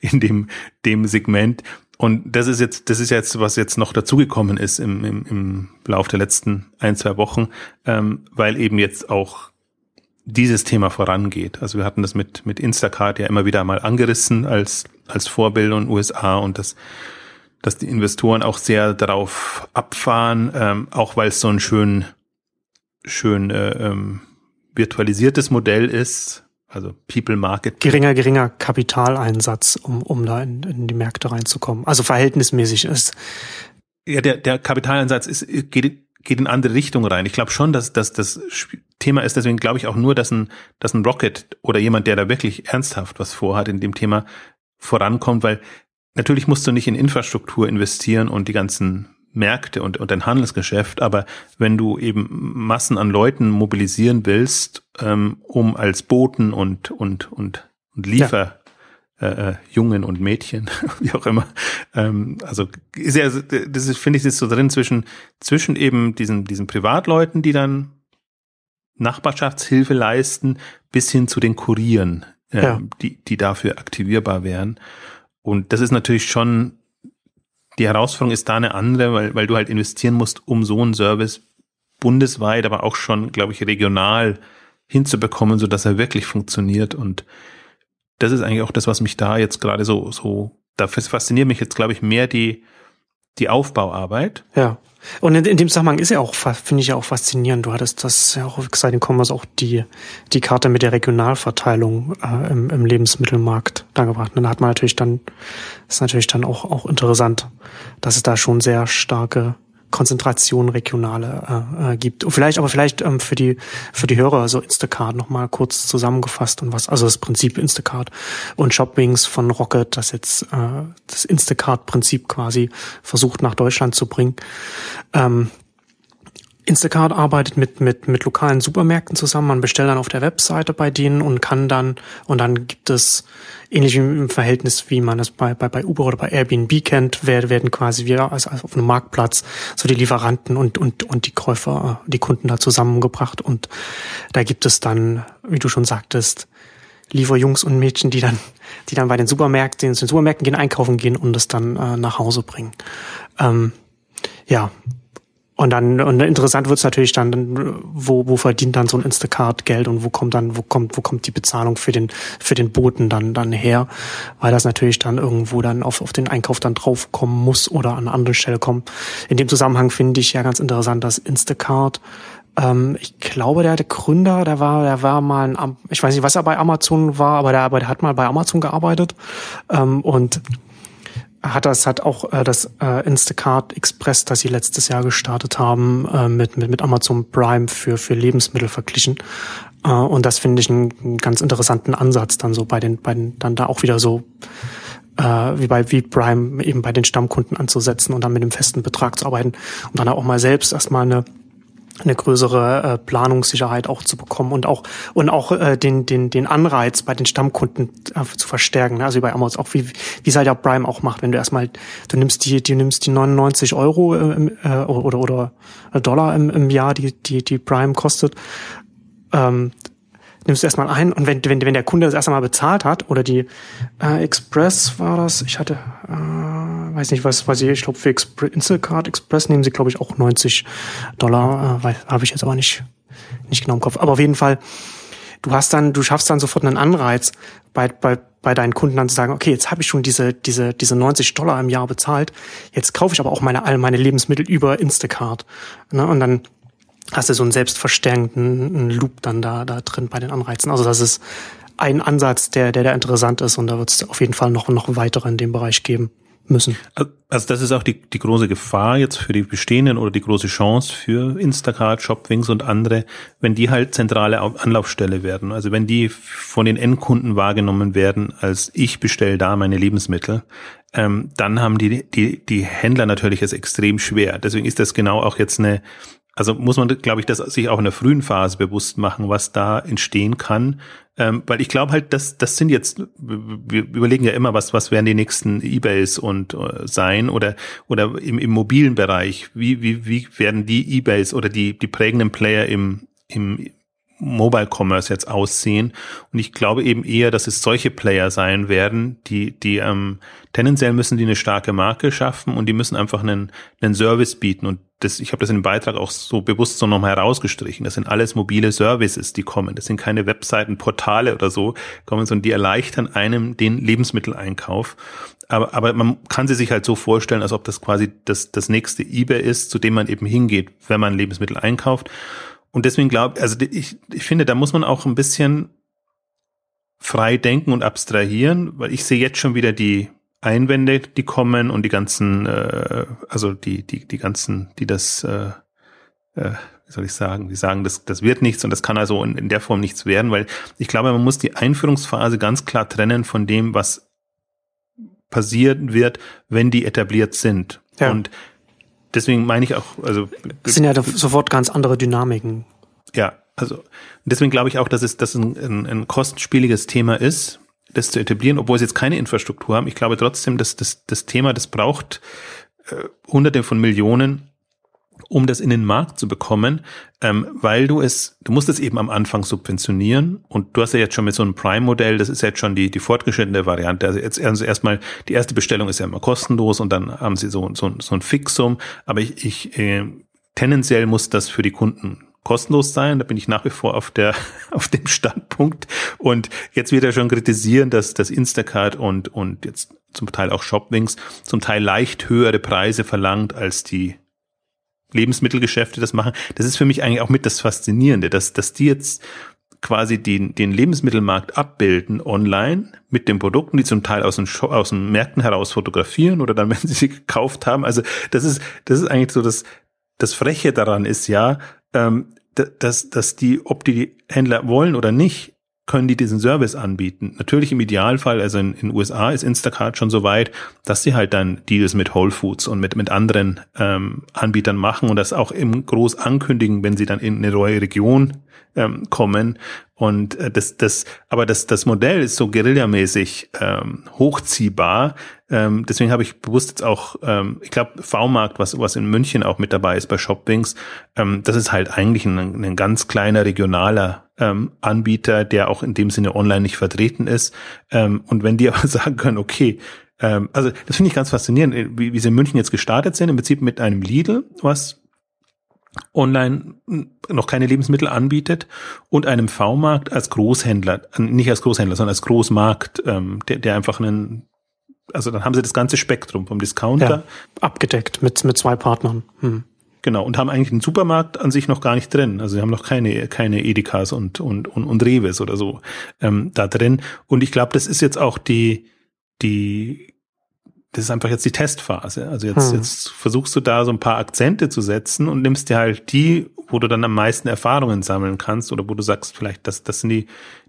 in, dem, dem Segment. Und das ist jetzt, das ist jetzt, was jetzt noch dazugekommen ist im, im, im Lauf der letzten ein, zwei Wochen, ähm, weil eben jetzt auch dieses Thema vorangeht. Also wir hatten das mit, mit Instacart ja immer wieder mal angerissen als, als Vorbild in USA und das, dass die Investoren auch sehr darauf abfahren, ähm, auch weil es so ein schön, schön äh, ähm, virtualisiertes Modell ist, also People Market. Geringer, geringer Kapitaleinsatz, um, um da in, in die Märkte reinzukommen. Also verhältnismäßig ist. Ja, der, der Kapitaleinsatz ist, geht, geht in andere Richtung rein. Ich glaube schon, dass, dass das Thema ist, deswegen glaube ich auch nur, dass ein, dass ein Rocket oder jemand, der da wirklich ernsthaft was vorhat in dem Thema, vorankommt, weil natürlich musst du nicht in Infrastruktur investieren und die ganzen Märkte und, und dein Handelsgeschäft, aber wenn du eben Massen an Leuten mobilisieren willst, ähm, um als Boten und, und, und, und Liefer äh, äh, Jungen und Mädchen, wie auch immer. Ähm, also ist ja, das ist, finde ich, ist so drin zwischen zwischen eben diesen diesen Privatleuten, die dann Nachbarschaftshilfe leisten, bis hin zu den Kurieren, äh, ja. die die dafür aktivierbar wären. Und das ist natürlich schon die Herausforderung ist da eine andere, weil weil du halt investieren musst, um so einen Service bundesweit, aber auch schon, glaube ich, regional hinzubekommen, so dass er wirklich funktioniert und das ist eigentlich auch das, was mich da jetzt gerade so, so, da fasziniert mich jetzt, glaube ich, mehr die, die Aufbauarbeit. Ja. Und in, in dem Zusammenhang ist ja auch, finde ich ja auch faszinierend. Du hattest das ja auch gesagt in Commerce auch die, die Karte mit der Regionalverteilung äh, im, im Lebensmittelmarkt da gebracht. Und da hat man natürlich dann, ist natürlich dann auch, auch interessant, dass es da schon sehr starke Konzentration regionale äh, äh, gibt. Und vielleicht, aber vielleicht ähm, für die für die Hörer so Instacart noch mal kurz zusammengefasst und was, also das Prinzip Instacart und Shopwings von Rocket, das jetzt äh, das Instacart-Prinzip quasi versucht nach Deutschland zu bringen. Ähm, Instacart arbeitet mit, mit, mit lokalen Supermärkten zusammen. Man bestellt dann auf der Webseite bei denen und kann dann, und dann gibt es, ähnlich im Verhältnis, wie man es bei, bei, bei Uber oder bei Airbnb kennt, werden, quasi wieder als, als auf einem Marktplatz so die Lieferanten und, und, und die Käufer, die Kunden da zusammengebracht. Und da gibt es dann, wie du schon sagtest, Lieferjungs und Mädchen, die dann, die dann bei den Supermärkten, zu den Supermärkten gehen, einkaufen gehen und es dann äh, nach Hause bringen. Ähm, ja, und dann, und interessant wird's natürlich dann, wo, wo verdient dann so ein Instacart Geld und wo kommt dann, wo kommt, wo kommt die Bezahlung für den, für den Boten dann, dann her? Weil das natürlich dann irgendwo dann auf, auf den Einkauf dann draufkommen muss oder an eine andere Stelle kommen. In dem Zusammenhang finde ich ja ganz interessant, dass Instacart, ähm, ich glaube, der, der Gründer, der war, der war mal ein, ich weiß nicht, was er bei Amazon war, aber der, aber der hat mal bei Amazon gearbeitet, ähm, und hat das hat auch äh, das äh, Instacart Express, das sie letztes Jahr gestartet haben, äh, mit, mit mit Amazon Prime für für Lebensmittel verglichen. Äh, und das finde ich einen, einen ganz interessanten Ansatz dann so bei den bei den dann da auch wieder so äh, wie bei wie Prime eben bei den Stammkunden anzusetzen und dann mit dem festen Betrag zu arbeiten und dann auch mal selbst erstmal eine eine größere äh, Planungssicherheit auch zu bekommen und auch und auch äh, den den den Anreiz bei den Stammkunden äh, zu verstärken. Also wie bei Amazon auch wie wie es halt ja Prime auch macht, wenn du erstmal du nimmst die du nimmst die 99 Euro äh, äh, oder oder Dollar im, im Jahr, die die die Prime kostet. Ähm, nimmst du erstmal ein und wenn, wenn, wenn der Kunde das erst einmal bezahlt hat oder die äh, Express war das, ich hatte, äh, weiß nicht was, was ich, ich glaube für Expre Instacart Express nehmen sie glaube ich auch 90 Dollar, äh, weil habe ich jetzt aber nicht, nicht genau im Kopf. Aber auf jeden Fall, du hast dann, du schaffst dann sofort einen Anreiz bei, bei, bei deinen Kunden dann zu sagen, okay, jetzt habe ich schon diese, diese, diese 90 Dollar im Jahr bezahlt, jetzt kaufe ich aber auch meine, all meine Lebensmittel über Instacart. Ne? Und dann hast du so einen selbstverstärkenden Loop dann da, da drin bei den Anreizen. Also das ist ein Ansatz, der, der, der interessant ist und da wird es auf jeden Fall noch, noch weitere in dem Bereich geben müssen. Also das ist auch die, die große Gefahr jetzt für die bestehenden oder die große Chance für Instacart, Shopwings und andere, wenn die halt zentrale Anlaufstelle werden. Also wenn die von den Endkunden wahrgenommen werden, als ich bestelle da meine Lebensmittel, ähm, dann haben die, die, die Händler natürlich es extrem schwer. Deswegen ist das genau auch jetzt eine, also muss man, glaube ich, das sich auch in der frühen Phase bewusst machen, was da entstehen kann. Ähm, weil ich glaube halt, das, das sind jetzt, wir überlegen ja immer, was, was werden die nächsten Ebays und äh, sein oder, oder im, im mobilen Bereich, wie, wie, wie werden die Ebays oder die, die prägenden Player im, im Mobile Commerce jetzt aussehen. Und ich glaube eben eher, dass es solche Player sein werden, die, die ähm, tendenziell müssen die eine starke Marke schaffen und die müssen einfach einen, einen Service bieten. Und das, ich habe das in dem Beitrag auch so bewusst so nochmal herausgestrichen. Das sind alles mobile Services, die kommen. Das sind keine Webseiten, Portale oder so kommen, sondern die erleichtern einem den Lebensmitteleinkauf. Aber, aber man kann sie sich halt so vorstellen, als ob das quasi das, das nächste eBay ist, zu dem man eben hingeht, wenn man Lebensmittel einkauft. Und deswegen glaube also ich, ich finde, da muss man auch ein bisschen frei denken und abstrahieren, weil ich sehe jetzt schon wieder die Einwände, die kommen und die ganzen, äh, also die, die, die ganzen, die das, äh, äh, wie soll ich sagen, die sagen, das, das wird nichts und das kann also in, in der Form nichts werden, weil ich glaube, man muss die Einführungsphase ganz klar trennen von dem, was passieren wird, wenn die etabliert sind. Ja. Und deswegen meine ich auch, also. Es sind ja sofort ganz andere Dynamiken. Ja, also deswegen glaube ich auch, dass es dass ein, ein, ein kostenspieliges Thema ist, das zu etablieren, obwohl sie jetzt keine Infrastruktur haben. Ich glaube trotzdem, dass das, das Thema, das braucht äh, hunderte von Millionen, um das in den Markt zu bekommen, ähm, weil du es, du musst es eben am Anfang subventionieren und du hast ja jetzt schon mit so einem Prime-Modell, das ist jetzt schon die, die fortgeschrittene Variante. Also jetzt also erstmal, die erste Bestellung ist ja immer kostenlos und dann haben sie so, so, so ein Fixum, aber ich, ich äh, tendenziell muss das für die Kunden kostenlos sein. Da bin ich nach wie vor auf der auf dem Standpunkt. Und jetzt wird er schon kritisieren, dass das Instacart und und jetzt zum Teil auch Shopwings zum Teil leicht höhere Preise verlangt als die Lebensmittelgeschäfte das machen. Das ist für mich eigentlich auch mit das Faszinierende, dass, dass die jetzt quasi den, den Lebensmittelmarkt abbilden online mit den Produkten, die zum Teil aus den, aus den Märkten heraus fotografieren oder dann, wenn sie sie gekauft haben. Also das ist, das ist eigentlich so das, das Freche daran ist ja, ähm, dass, dass die, ob die Händler wollen oder nicht, können die diesen Service anbieten. Natürlich im Idealfall, also in den USA ist Instacart schon so weit, dass sie halt dann Deals mit Whole Foods und mit, mit anderen ähm, Anbietern machen und das auch im groß ankündigen, wenn sie dann in eine neue Region ähm, kommen. Und äh, das, das, aber das, das Modell ist so guerillamäßig ähm, hochziehbar. Ähm, deswegen habe ich bewusst jetzt auch, ähm, ich glaube, V-Markt, was, was in München auch mit dabei ist bei Shopwings, ähm, das ist halt eigentlich ein, ein ganz kleiner regionaler ähm, Anbieter, der auch in dem Sinne online nicht vertreten ist. Ähm, und wenn die aber sagen können, okay, ähm, also das finde ich ganz faszinierend, äh, wie, wie sie in München jetzt gestartet sind, im Prinzip mit einem Lidl, was online noch keine Lebensmittel anbietet und einem V-Markt als Großhändler, äh, nicht als Großhändler, sondern als Großmarkt, ähm, der, der einfach einen, also dann haben sie das ganze Spektrum vom Discounter. Ja, abgedeckt mit, mit zwei Partnern. Hm. Genau, und haben eigentlich den Supermarkt an sich noch gar nicht drin. Also sie haben noch keine, keine Edekas und, und, und, und Reves oder so ähm, da drin. Und ich glaube, das ist jetzt auch die, die, das ist einfach jetzt die Testphase. Also jetzt, hm. jetzt versuchst du da so ein paar Akzente zu setzen und nimmst dir halt die, wo du dann am meisten Erfahrungen sammeln kannst oder wo du sagst, vielleicht, das, das sind die,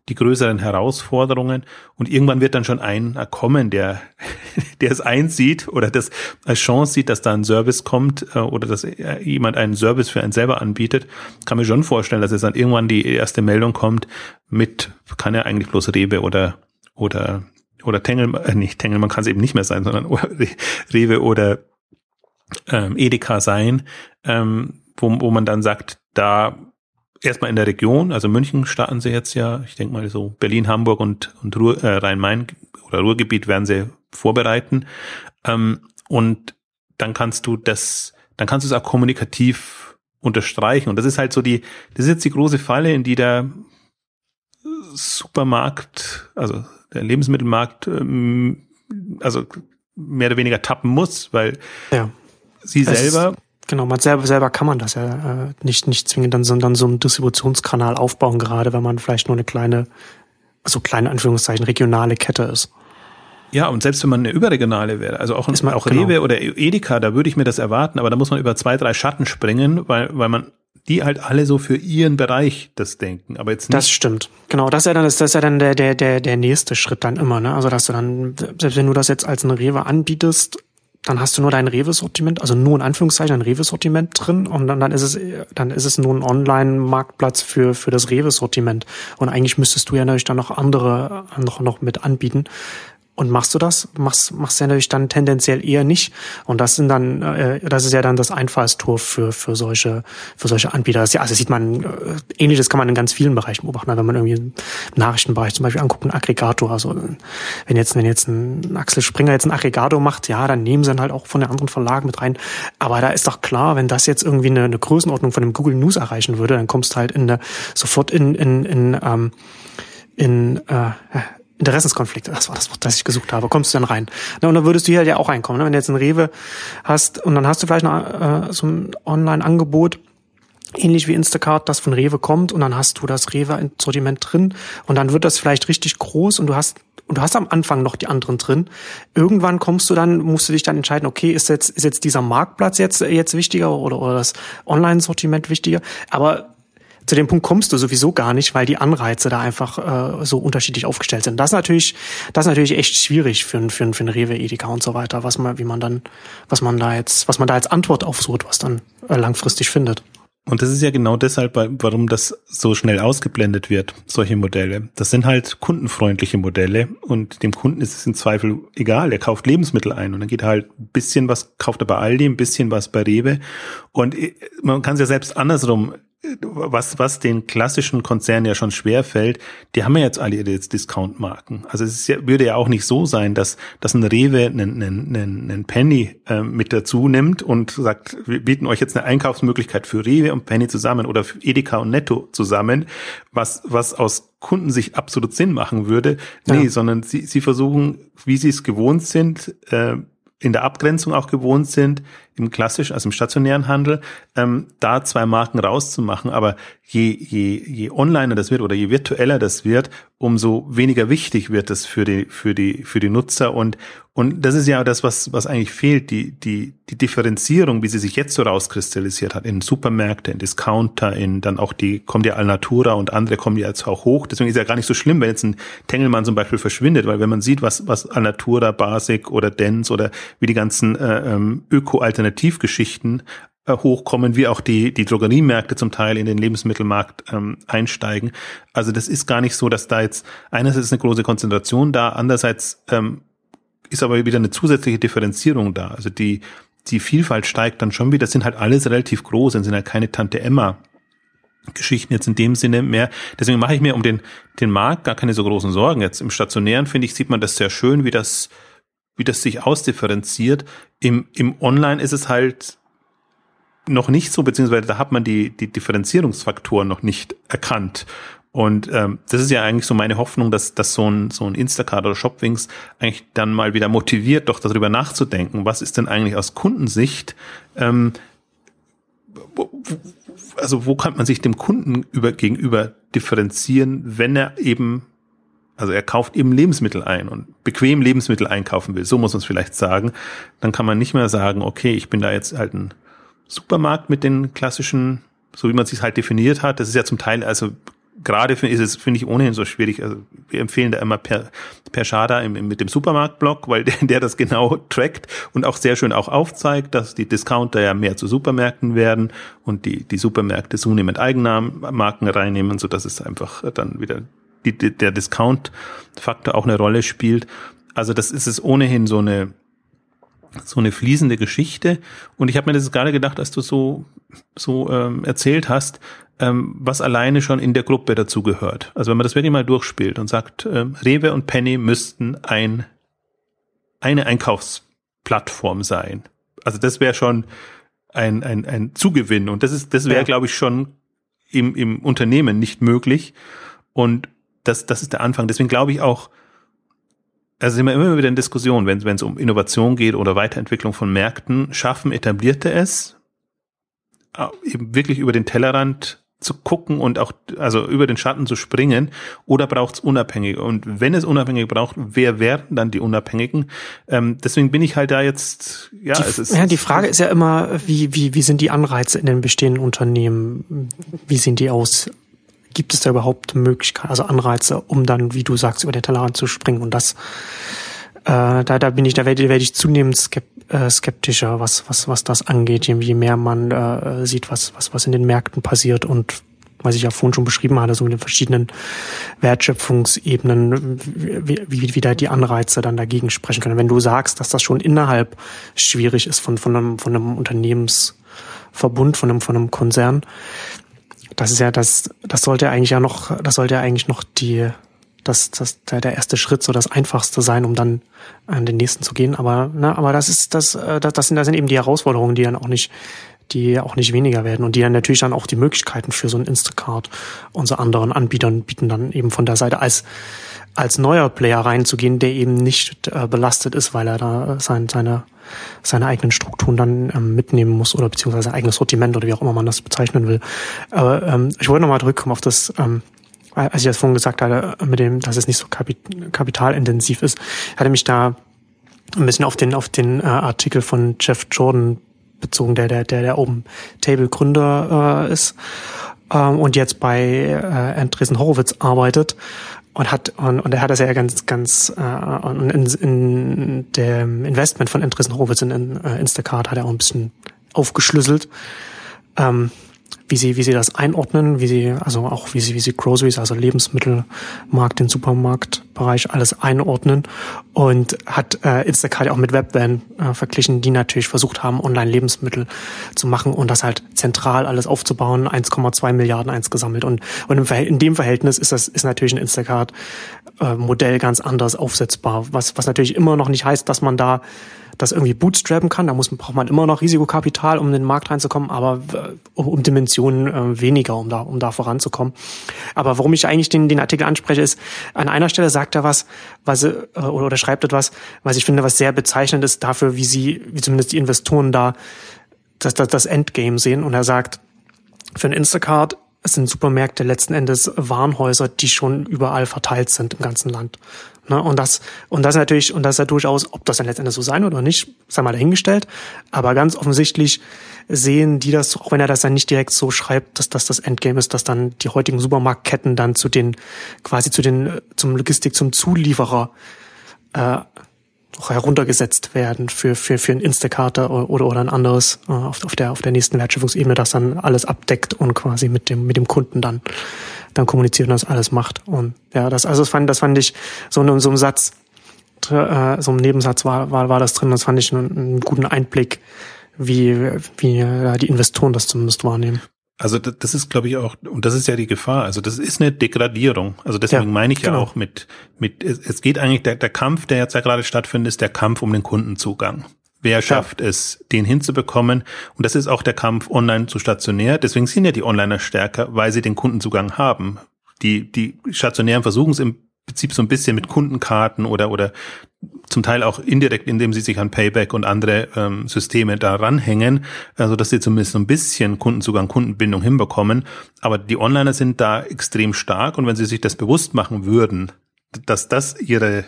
die größeren Herausforderungen. Und irgendwann wird dann schon einer kommen, der, der es einsieht oder das als Chance sieht, dass da ein Service kommt äh, oder dass jemand einen Service für einen selber anbietet. Kann mir schon vorstellen, dass jetzt dann irgendwann die erste Meldung kommt mit, kann ja eigentlich bloß Rewe oder, oder oder Tengel, äh, nicht Tengelmann kann es eben nicht mehr sein, sondern Rewe oder ähm, Edeka sein, ähm, wo, wo man dann sagt, da erstmal in der Region, also München starten sie jetzt ja, ich denke mal so Berlin, Hamburg und, und Ruhr, äh, Rhein-Main oder Ruhrgebiet werden sie vorbereiten. Ähm, und dann kannst du das, dann kannst du es auch kommunikativ unterstreichen. Und das ist halt so die, das ist jetzt die große Falle, in die der Supermarkt, also der Lebensmittelmarkt, ähm, also mehr oder weniger tappen muss, weil ja. sie es selber Genau, man selber, selber kann man das ja äh, nicht, nicht zwingend dann, sondern so einen Distributionskanal aufbauen, gerade wenn man vielleicht nur eine kleine, also kleine Anführungszeichen, regionale Kette ist. Ja, und selbst wenn man eine überregionale wäre, also auch, man, auch genau. Rewe oder Edeka, da würde ich mir das erwarten, aber da muss man über zwei, drei Schatten springen, weil, weil man die halt alle so für ihren Bereich das denken, aber jetzt nicht. Das stimmt. Genau, das ist ja dann, das ist ja dann der, der, der, der nächste Schritt dann immer, ne? Also, dass du dann, selbst wenn du das jetzt als ein Rewe anbietest, dann hast du nur dein Rewe-Sortiment, also nur in Anführungszeichen ein Rewe-Sortiment drin und dann, dann ist es, dann ist es nur ein Online-Marktplatz für, für das Rewe-Sortiment. Und eigentlich müsstest du ja natürlich dann noch andere noch, noch mit anbieten. Und machst du das? Machst, machst du ja natürlich dann tendenziell eher nicht. Und das sind dann, äh, das ist ja dann das Einfallstor für, für solche, für solche Anbieter. Das, ja, also sieht man, äh, ähnliches kann man in ganz vielen Bereichen beobachten. Wenn man irgendwie im Nachrichtenbereich zum Beispiel anguckt, ein Aggregator. Also, wenn jetzt, wenn jetzt ein Axel Springer jetzt ein Aggregator macht, ja, dann nehmen sie dann halt auch von den anderen Verlagen mit rein. Aber da ist doch klar, wenn das jetzt irgendwie eine, eine Größenordnung von dem Google News erreichen würde, dann kommst du halt in eine, sofort in, in, in, ähm, in äh, Interessenskonflikte, das war das Wort, das ich gesucht habe, kommst du dann rein. und dann würdest du hier ja auch reinkommen. Ne? Wenn du jetzt ein Rewe hast und dann hast du vielleicht noch äh, so ein Online-Angebot, ähnlich wie Instacart, das von Rewe kommt und dann hast du das Rewe-Sortiment drin und dann wird das vielleicht richtig groß und du hast und du hast am Anfang noch die anderen drin. Irgendwann kommst du dann, musst du dich dann entscheiden, okay, ist jetzt, ist jetzt dieser Marktplatz jetzt, jetzt wichtiger oder, oder das Online-Sortiment wichtiger? Aber zu dem Punkt kommst du sowieso gar nicht, weil die Anreize da einfach äh, so unterschiedlich aufgestellt sind. Das ist natürlich, das ist natürlich echt schwierig für, für, für ein Rewe, Edeka und so weiter, was man, wie man dann, was man da jetzt, was man da als Antwort auf so etwas dann äh, langfristig findet. Und das ist ja genau deshalb, warum das so schnell ausgeblendet wird, solche Modelle. Das sind halt kundenfreundliche Modelle und dem Kunden ist es im Zweifel egal. Er kauft Lebensmittel ein und dann geht halt ein bisschen was, kauft er bei Aldi, ein bisschen was bei Rewe. Und äh, man kann es ja selbst andersrum was, was den klassischen Konzernen ja schon schwer fällt, die haben ja jetzt alle ihre Discount-Marken. Also es ja, würde ja auch nicht so sein, dass, dass ein Rewe einen, einen, einen Penny äh, mit dazu nimmt und sagt, wir bieten euch jetzt eine Einkaufsmöglichkeit für Rewe und Penny zusammen oder für Edeka und Netto zusammen, was, was aus Kundensicht absolut Sinn machen würde. Nee, ja. sondern sie, sie versuchen, wie sie es gewohnt sind, äh, in der Abgrenzung auch gewohnt sind, im klassischen, also im stationären Handel, ähm, da zwei Marken rauszumachen. Aber je, je, je onliner das wird oder je virtueller das wird, umso weniger wichtig wird es für die, für die, für die Nutzer. Und, und das ist ja das, was, was eigentlich fehlt, die, die, die Differenzierung, wie sie sich jetzt so rauskristallisiert hat, in Supermärkte, in Discounter, in dann auch die, kommt ja Alnatura und andere kommen ja jetzt auch hoch. Deswegen ist ja gar nicht so schlimm, wenn jetzt ein Tengelmann zum Beispiel verschwindet, weil wenn man sieht, was, was Alnatura, Basic oder Dens oder wie die ganzen äh, ähm, Öko-Alternativgeschichten äh, hochkommen, wie auch die, die Drogeriemärkte zum Teil in den Lebensmittelmarkt ähm, einsteigen. Also das ist gar nicht so, dass da jetzt einerseits eine große Konzentration da, andererseits ähm, ist aber wieder eine zusätzliche Differenzierung da. Also die, die Vielfalt steigt dann schon wieder. Das sind halt alles relativ groß, sind halt keine Tante Emma Geschichten jetzt in dem Sinne mehr. Deswegen mache ich mir um den, den Markt gar keine so großen Sorgen. Jetzt im Stationären, finde ich, sieht man das sehr schön, wie das, wie das sich ausdifferenziert. Im, im Online ist es halt noch nicht so, beziehungsweise da hat man die, die Differenzierungsfaktoren noch nicht erkannt. Und ähm, das ist ja eigentlich so meine Hoffnung, dass, dass so ein, so ein Instacart oder Shopwings eigentlich dann mal wieder motiviert, doch darüber nachzudenken, was ist denn eigentlich aus Kundensicht, ähm, also wo kann man sich dem Kunden über, gegenüber differenzieren, wenn er eben also er kauft eben Lebensmittel ein und bequem Lebensmittel einkaufen will, so muss man es vielleicht sagen, dann kann man nicht mehr sagen, okay, ich bin da jetzt halt ein Supermarkt mit den klassischen, so wie man es sich halt definiert hat. Das ist ja zum Teil, also gerade ist es, finde ich, ohnehin so schwierig. Also wir empfehlen da immer per, per Schada im, im, mit dem Supermarktblog, weil der, der das genau trackt und auch sehr schön auch aufzeigt, dass die Discounter ja mehr zu Supermärkten werden und die, die Supermärkte zunehmend Eigenmarken reinnehmen, so dass es einfach dann wieder die, der Discount-Faktor auch eine Rolle spielt. Also das ist es ohnehin so eine so eine fließende Geschichte. Und ich habe mir das gerade gedacht, als du so so ähm, erzählt hast, ähm, was alleine schon in der Gruppe dazu gehört. Also wenn man das wirklich mal durchspielt und sagt, ähm, Rewe und Penny müssten ein eine Einkaufsplattform sein. Also das wäre schon ein, ein, ein Zugewinn. Und das ist, das wäre, ja. glaube ich, schon im, im Unternehmen nicht möglich. Und das, das ist der Anfang. Deswegen glaube ich auch, also sind wir immer wieder in Diskussion, wenn es um Innovation geht oder Weiterentwicklung von Märkten, schaffen Etablierte es, eben wirklich über den Tellerrand zu gucken und auch also über den Schatten zu springen? Oder braucht es Unabhängige? Und wenn es Unabhängige braucht, wer werden dann die Unabhängigen? Ähm, deswegen bin ich halt da jetzt ja die, es ist ja die Frage ist ja immer wie wie wie sind die Anreize in den bestehenden Unternehmen? Wie sehen die aus gibt es da überhaupt Möglichkeiten, also Anreize, um dann, wie du sagst, über den Tellerrand zu springen? Und das, äh, da, da bin ich, da werde, werde ich zunehmend äh, skeptischer, was, was, was das angeht, je mehr man äh, sieht, was, was, was in den Märkten passiert und was ich ja vorhin schon beschrieben hatte, so mit den verschiedenen Wertschöpfungsebenen, wie, wie, wie da die Anreize dann dagegen sprechen können. Wenn du sagst, dass das schon innerhalb schwierig ist von, von einem, von einem Unternehmensverbund, von einem, von einem Konzern, das ist ja das, das sollte eigentlich ja noch, das sollte ja eigentlich noch die, das, das, der, erste Schritt, so das einfachste sein, um dann an den nächsten zu gehen. Aber, ne, aber das ist, das, äh, das, das sind, das sind eben die Herausforderungen, die dann auch nicht, die auch nicht weniger werden und die dann natürlich dann auch die Möglichkeiten für so ein Instacart und so anderen Anbietern bieten dann eben von der Seite als, als neuer Player reinzugehen, der eben nicht äh, belastet ist, weil er da sein, seine, seine eigenen Strukturen dann ähm, mitnehmen muss oder beziehungsweise eigenes Sortiment oder wie auch immer man das bezeichnen will. Aber ähm, ich wollte nochmal zurückkommen auf das, ähm, als ich das vorhin gesagt hatte, mit dem, dass es nicht so kapitalintensiv ist, hatte mich da ein bisschen auf den auf den äh, Artikel von Jeff Jordan bezogen, der der der der Open Table Gründer äh, ist ähm, und jetzt bei äh, Andresen Horowitz arbeitet und hat und, und er hat das ja ganz ganz äh, in, in dem Investment von Andresen Horowitz in, in uh, Instacart hat er auch ein bisschen aufgeschlüsselt. Ähm, wie sie, wie sie das einordnen, wie sie, also auch wie sie, wie sie Groceries, also Lebensmittelmarkt, den Supermarktbereich alles einordnen. Und hat äh, Instacart auch mit Webvan äh, verglichen, die natürlich versucht haben, Online-Lebensmittel zu machen und das halt zentral alles aufzubauen, 1,2 Milliarden eins gesammelt. Und, und im in dem Verhältnis ist das, ist natürlich ein Instacart äh, Modell ganz anders aufsetzbar, was, was natürlich immer noch nicht heißt, dass man da das irgendwie bootstrappen kann. Da muss, braucht man immer noch Risikokapital, um in den Markt reinzukommen, aber äh, um, um Dimensionen äh, weniger, um da, um da voranzukommen. Aber warum ich eigentlich den, den Artikel anspreche, ist, an einer Stelle sagt er was, was äh, oder, oder schreibt etwas, was ich finde, was sehr bezeichnend ist dafür, wie sie, wie zumindest die Investoren da das, das, das Endgame sehen. Und er sagt, für ein Instacart sind Supermärkte letzten Endes Warenhäuser, die schon überall verteilt sind im ganzen Land. Ne? Und das, und das natürlich, und das ist ja durchaus, ob das dann letztendlich so sein oder nicht, sei mal dahingestellt. Aber ganz offensichtlich sehen die das, auch wenn er das dann nicht direkt so schreibt, dass das das Endgame ist, dass dann die heutigen Supermarktketten dann zu den, quasi zu den, zum Logistik, zum Zulieferer, äh, auch heruntergesetzt werden für, für, für ein Instacarter oder, oder ein anderes äh, auf, auf, der, auf der nächsten Wertschöpfungsebene, das dann alles abdeckt und quasi mit dem, mit dem Kunden dann dann kommuniziert und das alles macht. Und ja, das, also das fand, das fand ich so in so einem Satz, äh, so einem Nebensatz war, war, war das drin. Das fand ich einen, einen guten Einblick, wie, wie äh, die Investoren das zumindest wahrnehmen. Also das ist, glaube ich, auch, und das ist ja die Gefahr. Also das ist eine Degradierung. Also deswegen ja, meine ich genau. ja auch mit, mit, es geht eigentlich, der, der Kampf, der jetzt ja gerade stattfindet, ist der Kampf um den Kundenzugang. Wer schafft ja. es, den hinzubekommen? Und das ist auch der Kampf online zu stationär. Deswegen sind ja die Onliner stärker, weil sie den Kundenzugang haben. Die, die Stationären versuchen es im Prinzip so ein bisschen mit Kundenkarten oder, oder zum Teil auch indirekt, indem sie sich an Payback und andere ähm, Systeme da ranhängen, also dass sie zumindest so ein bisschen Kundenzugang, Kundenbindung hinbekommen. Aber die Onliner sind da extrem stark und wenn sie sich das bewusst machen würden, dass das ihre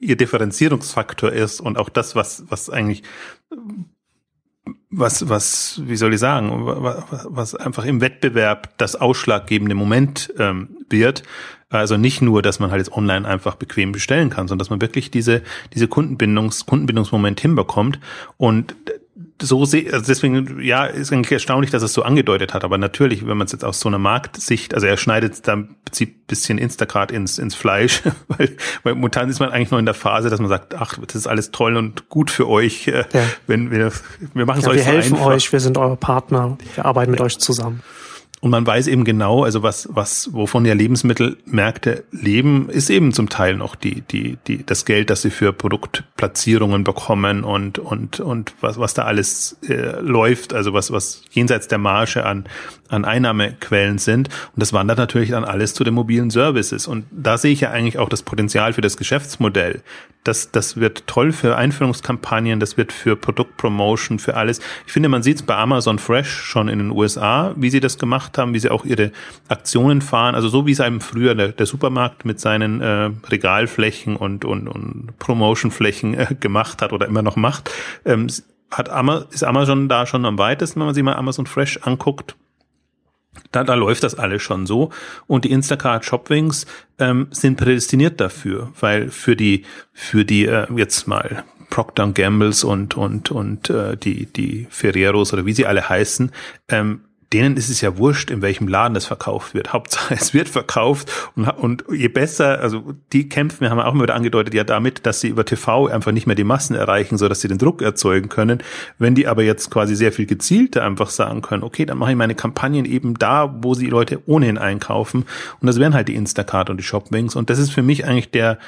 ihr Differenzierungsfaktor ist und auch das, was, was eigentlich, was, was, wie soll ich sagen, was, was einfach im Wettbewerb das ausschlaggebende Moment ähm, wird. Also nicht nur, dass man halt jetzt online einfach bequem bestellen kann, sondern dass man wirklich diese, diese Kundenbindungs, Kundenbindungsmoment hinbekommt. Und so sehe, also deswegen, ja, ist eigentlich erstaunlich, dass es so angedeutet hat. Aber natürlich, wenn man es jetzt aus so einer Marktsicht, also er schneidet da zieht bisschen Instacart ins, ins Fleisch, weil, weil momentan ist man eigentlich noch in der Phase, dass man sagt, ach, das ist alles toll und gut für euch, äh, ja. wenn wir, wir machen es ja, euch wir so helfen einfach. euch, wir sind eure Partner, wir arbeiten mit euch zusammen. Und man weiß eben genau, also was, was, wovon ja Lebensmittelmärkte leben, ist eben zum Teil noch die, die, die, das Geld, das sie für Produktplatzierungen bekommen und, und, und was, was da alles äh, läuft, also was, was jenseits der Marge an, an Einnahmequellen sind. Und das wandert natürlich dann alles zu den mobilen Services. Und da sehe ich ja eigentlich auch das Potenzial für das Geschäftsmodell. Das, das wird toll für Einführungskampagnen, das wird für Produktpromotion, für alles. Ich finde, man sieht es bei Amazon Fresh schon in den USA, wie sie das gemacht haben, wie sie auch ihre Aktionen fahren. Also so wie es einem früher der, der Supermarkt mit seinen äh, Regalflächen und, und, und Promotionflächen äh, gemacht hat oder immer noch macht, ähm, hat Amazon, ist Amazon da schon am weitesten, wenn man sich mal Amazon Fresh anguckt. Da, da läuft das alles schon so. Und die Instacart Shopwings ähm, sind prädestiniert dafür, weil für die, für die äh, jetzt mal Procter Gambles und und und äh, die die Ferreros oder wie sie alle heißen, ähm, denen ist es ja wurscht, in welchem Laden das verkauft wird. Hauptsache, es wird verkauft und, und je besser, also die kämpfen, wir haben auch immer wieder angedeutet, ja damit, dass sie über TV einfach nicht mehr die Massen erreichen, so dass sie den Druck erzeugen können. Wenn die aber jetzt quasi sehr viel gezielter einfach sagen können, okay, dann mache ich meine Kampagnen eben da, wo sie Leute ohnehin einkaufen. Und das wären halt die Instacart und die Shopwings. Und das ist für mich eigentlich der,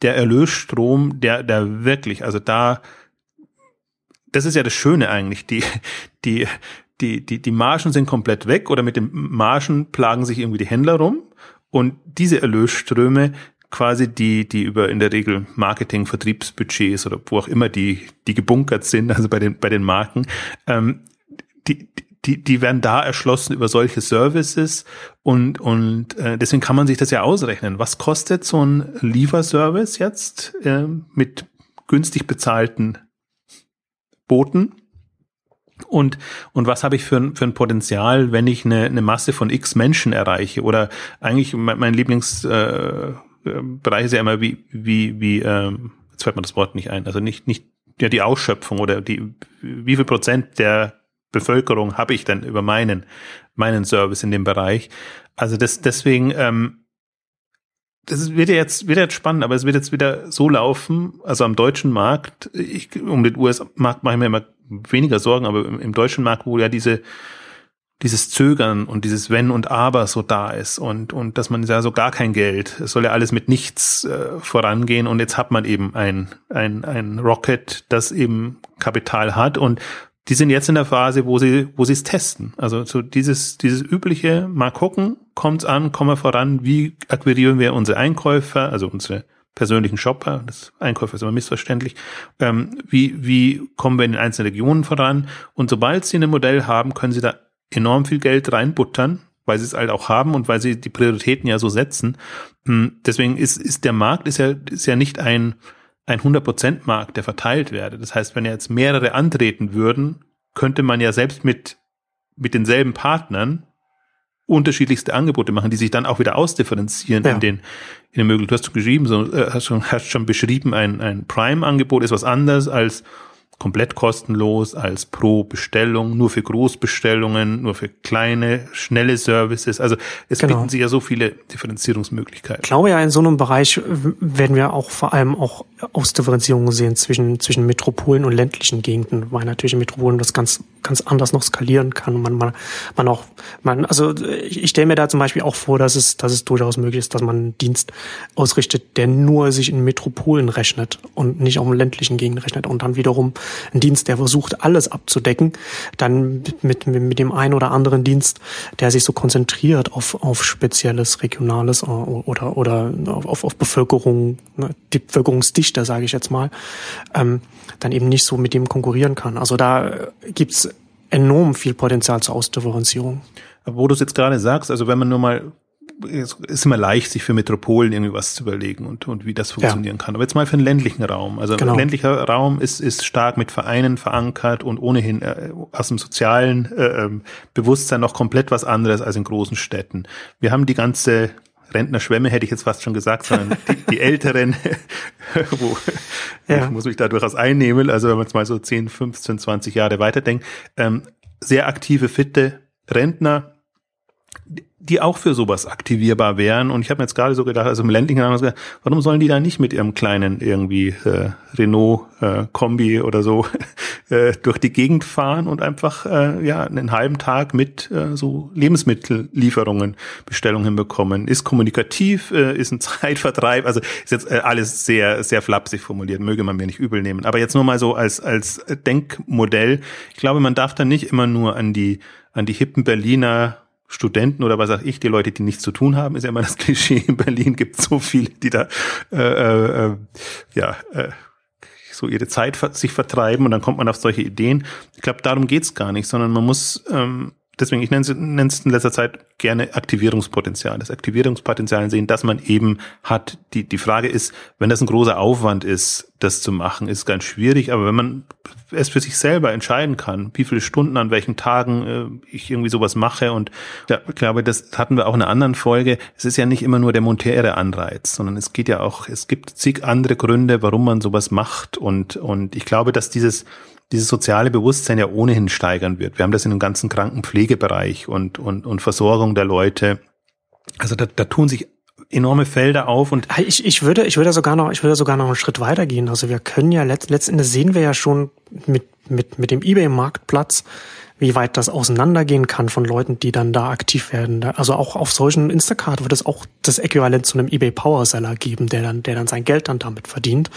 der Erlösstrom, der, der wirklich, also da, das ist ja das Schöne eigentlich, die, die, die, die, die Margen sind komplett weg oder mit den Margen plagen sich irgendwie die Händler rum und diese Erlösströme quasi die, die über in der Regel Marketing, Vertriebsbudgets oder wo auch immer die, die gebunkert sind, also bei den, bei den Marken, ähm, die, die, die werden da erschlossen über solche Services und, und äh, deswegen kann man sich das ja ausrechnen. Was kostet so ein Lieferservice jetzt äh, mit günstig bezahlten Booten? Und, und was habe ich für, ein für ein Potenzial, wenn ich eine, eine Masse von x Menschen erreiche? Oder eigentlich mein, mein Lieblingsbereich äh, ist ja immer wie, wie, wie, ähm, jetzt fällt mir das Wort nicht ein, also nicht, nicht ja, die Ausschöpfung oder die, wie viel Prozent der Bevölkerung habe ich denn über meinen, meinen Service in dem Bereich? Also das, deswegen, ähm, das wird ja jetzt, wird jetzt spannend, aber es wird jetzt wieder so laufen, also am deutschen Markt, ich, um den US-Markt mache ich mir immer weniger Sorgen, aber im, im deutschen Markt, wo ja diese dieses Zögern und dieses Wenn und Aber so da ist und, und dass man ja so gar kein Geld, es soll ja alles mit nichts äh, vorangehen und jetzt hat man eben ein, ein, ein Rocket, das eben Kapital hat und die sind jetzt in der Phase, wo sie, wo sie es testen. Also so dieses, dieses übliche, mal gucken, kommt's an, kommen wir voran, wie akquirieren wir unsere Einkäufer, also unsere persönlichen Shopper, das Einkäufer ist immer missverständlich, ähm, wie, wie kommen wir in den einzelnen Regionen voran und sobald sie ein Modell haben, können sie da enorm viel Geld reinbuttern, weil sie es halt auch haben und weil sie die Prioritäten ja so setzen. Hm, deswegen ist, ist der Markt ist ja, ist ja nicht ein, ein 100% Markt, der verteilt werde. Das heißt, wenn jetzt mehrere antreten würden, könnte man ja selbst mit, mit denselben Partnern unterschiedlichste Angebote machen, die sich dann auch wieder ausdifferenzieren ja. in den in den Möglichkeiten. Du hast geschrieben, so, äh, hast schon, hast schon beschrieben, ein, ein Prime-Angebot ist was anderes als komplett kostenlos als pro Bestellung, nur für Großbestellungen, nur für kleine, schnelle Services. Also es genau. bieten sich ja so viele Differenzierungsmöglichkeiten. Ich glaube ja, in so einem Bereich werden wir auch vor allem auch Ausdifferenzierungen sehen zwischen, zwischen Metropolen und ländlichen Gegenden, weil natürlich in Metropolen das ganz, ganz anders noch skalieren kann und man, man, man auch, man, also ich, ich stelle mir da zum Beispiel auch vor, dass es, dass es durchaus möglich ist, dass man einen Dienst ausrichtet, der nur sich in Metropolen rechnet und nicht auch in ländlichen Gegenden rechnet und dann wiederum ein Dienst, der versucht, alles abzudecken, dann mit, mit, mit dem einen oder anderen Dienst, der sich so konzentriert auf, auf spezielles, regionales äh, oder, oder auf, auf Bevölkerung, ne, die Bevölkerungsdichte, sage ich jetzt mal, ähm, dann eben nicht so mit dem konkurrieren kann. Also da gibt's enorm viel Potenzial zur Ausdifferenzierung. Wo du es jetzt gerade sagst, also wenn man nur mal es ist immer leicht, sich für Metropolen irgendwie was zu überlegen und, und wie das funktionieren ja. kann. Aber jetzt mal für den ländlichen Raum. Also genau. ländlicher Raum ist, ist stark mit Vereinen verankert und ohnehin äh, aus dem sozialen äh, ähm, Bewusstsein noch komplett was anderes als in großen Städten. Wir haben die ganze Rentnerschwemme hätte ich jetzt fast schon gesagt, sondern die, die Älteren, wo ja. ich muss mich da durchaus einnehmen, also wenn man jetzt mal so 10, 15, 20 Jahre weiterdenkt, ähm, sehr aktive, fitte Rentner, die auch für sowas aktivierbar wären. Und ich habe mir jetzt gerade so gedacht, also im ländlichen Raum, warum sollen die da nicht mit ihrem kleinen irgendwie äh, Renault äh, oder so äh, durch die Gegend fahren und einfach äh, ja einen halben Tag mit äh, so Lebensmittellieferungen, Bestellungen bekommen? Ist kommunikativ, äh, ist ein Zeitvertreib, also ist jetzt äh, alles sehr sehr flapsig formuliert, möge man mir nicht übel nehmen. Aber jetzt nur mal so als als Denkmodell. Ich glaube, man darf da nicht immer nur an die an die hippen Berliner Studenten oder was sag ich, die Leute, die nichts zu tun haben, ist ja immer das Klischee. In Berlin gibt so viele, die da äh, äh, äh, ja äh, so ihre Zeit sich vertreiben und dann kommt man auf solche Ideen. Ich glaube, darum geht's gar nicht, sondern man muss ähm, deswegen, ich nenne es in letzter Zeit gerne Aktivierungspotenzial. Das Aktivierungspotenzial sehen, dass man eben hat. Die, die Frage ist, wenn das ein großer Aufwand ist, das zu machen, ist ganz schwierig. Aber wenn man es für sich selber entscheiden kann, wie viele Stunden an welchen Tagen äh, ich irgendwie sowas mache und ja, ich glaube, das hatten wir auch in einer anderen Folge. Es ist ja nicht immer nur der monetäre Anreiz, sondern es geht ja auch, es gibt zig andere Gründe, warum man sowas macht und, und ich glaube, dass dieses dieses soziale Bewusstsein ja ohnehin steigern wird. Wir haben das in dem ganzen Krankenpflegebereich und, und, und Versorgung der Leute. Also da, da tun sich enorme Felder auf und ich, ich würde ich würde sogar noch ich würde sogar noch einen Schritt weiter gehen also wir können ja letzt, letztendlich sehen wir ja schon mit mit mit dem eBay Marktplatz wie weit das auseinandergehen kann von Leuten, die dann da aktiv werden. Also auch auf solchen Instacart wird es auch das Äquivalent zu einem eBay Power Seller geben, der dann, der dann sein Geld dann damit verdient.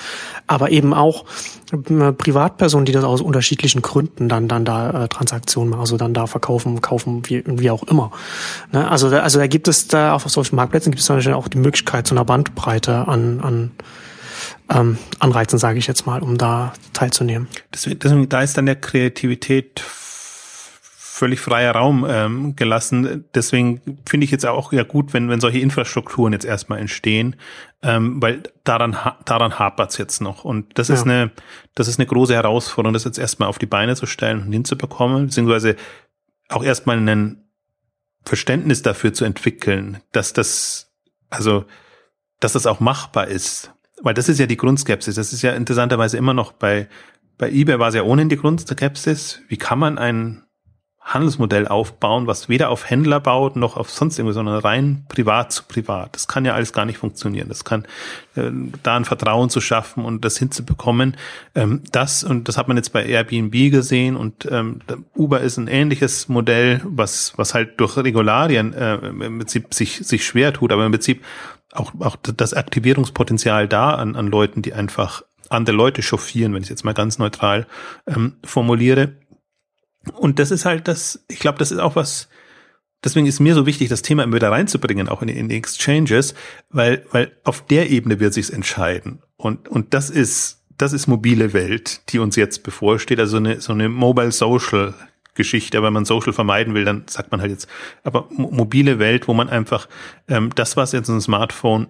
Aber eben auch äh, Privatpersonen, die das aus unterschiedlichen Gründen dann, dann da äh, Transaktionen machen, also dann da verkaufen, kaufen, wie, wie auch immer. Ne? Also, da, also da gibt es da auf solchen Marktplätzen gibt es natürlich auch die Möglichkeit zu einer Bandbreite an, an ähm, Anreizen, sage ich jetzt mal, um da teilzunehmen. Deswegen, deswegen, da ist dann der Kreativität völlig freier Raum ähm, gelassen. Deswegen finde ich jetzt auch ja gut, wenn, wenn solche Infrastrukturen jetzt erstmal entstehen, ähm, weil daran, daran hapert es jetzt noch. Und das ja. ist eine, das ist eine große Herausforderung, das jetzt erstmal auf die Beine zu stellen und hinzubekommen, beziehungsweise auch erstmal ein Verständnis dafür zu entwickeln, dass das, also, dass das auch machbar ist. Weil das ist ja die Grundskepsis. Das ist ja interessanterweise immer noch bei, bei eBay war es ja ohnehin die Grundskepsis. Wie kann man ein Handelsmodell aufbauen, was weder auf Händler baut noch auf sonst irgendwie, sondern rein privat zu privat. Das kann ja alles gar nicht funktionieren. Das kann äh, da ein Vertrauen zu schaffen und das hinzubekommen. Ähm, das und das hat man jetzt bei Airbnb gesehen und ähm, Uber ist ein ähnliches Modell, was was halt durch Regularien äh, im Prinzip sich sich schwer tut, aber im Prinzip auch auch das Aktivierungspotenzial da an an Leuten, die einfach andere Leute chauffieren, wenn ich jetzt mal ganz neutral ähm, formuliere und das ist halt das, ich glaube, das ist auch was, deswegen ist mir so wichtig, das Thema immer wieder reinzubringen, auch in, in die Exchanges, weil, weil auf der Ebene wird sich's entscheiden. Und, und das ist, das ist mobile Welt, die uns jetzt bevorsteht, also eine, so eine Mobile Social Geschichte, aber wenn man Social vermeiden will, dann sagt man halt jetzt, aber mobile Welt, wo man einfach ähm, das, was jetzt ein Smartphone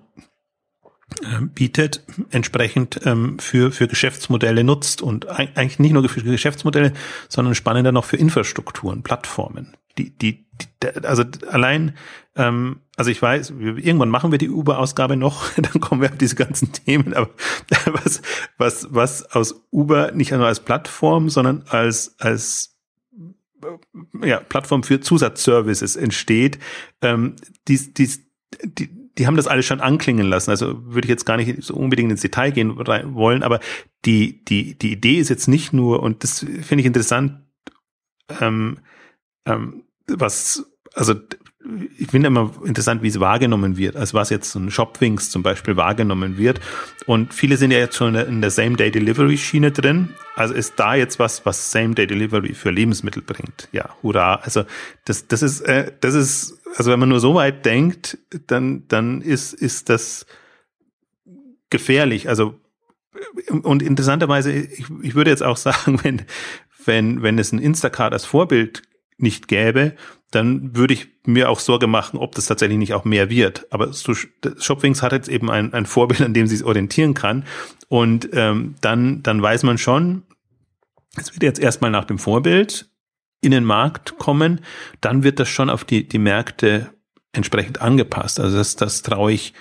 bietet, entsprechend ähm, für, für Geschäftsmodelle nutzt und eigentlich nicht nur für Geschäftsmodelle, sondern spannender noch für Infrastrukturen, Plattformen. Die, die, die also allein, ähm, also ich weiß, irgendwann machen wir die Uber-Ausgabe noch, dann kommen wir auf diese ganzen Themen, aber was, was, was aus Uber nicht nur als Plattform, sondern als, als ja, Plattform für Zusatzservices entsteht, ähm, dies, dies, die, die haben das alles schon anklingen lassen. Also würde ich jetzt gar nicht so unbedingt ins Detail gehen wollen, aber die, die, die Idee ist jetzt nicht nur, und das finde ich interessant, ähm, ähm, was, also ich finde immer interessant, wie es wahrgenommen wird, als was jetzt so ein Shopwings zum Beispiel wahrgenommen wird. Und viele sind ja jetzt schon in der Same-Day-Delivery-Schiene drin. Also ist da jetzt was, was Same-Day-Delivery für Lebensmittel bringt. Ja, hurra. Also das, das ist, äh, das ist, also wenn man nur so weit denkt, dann, dann ist, ist das gefährlich. Also und interessanterweise, ich, ich würde jetzt auch sagen, wenn, wenn, wenn es ein Instacart als Vorbild nicht gäbe, dann würde ich mir auch Sorge machen, ob das tatsächlich nicht auch mehr wird. Aber so, Shopwings hat jetzt eben ein, ein Vorbild, an dem sie es orientieren kann. Und ähm, dann, dann weiß man schon, es wird jetzt erstmal nach dem Vorbild in den Markt kommen, dann wird das schon auf die, die Märkte entsprechend angepasst. Also das, das traue ich,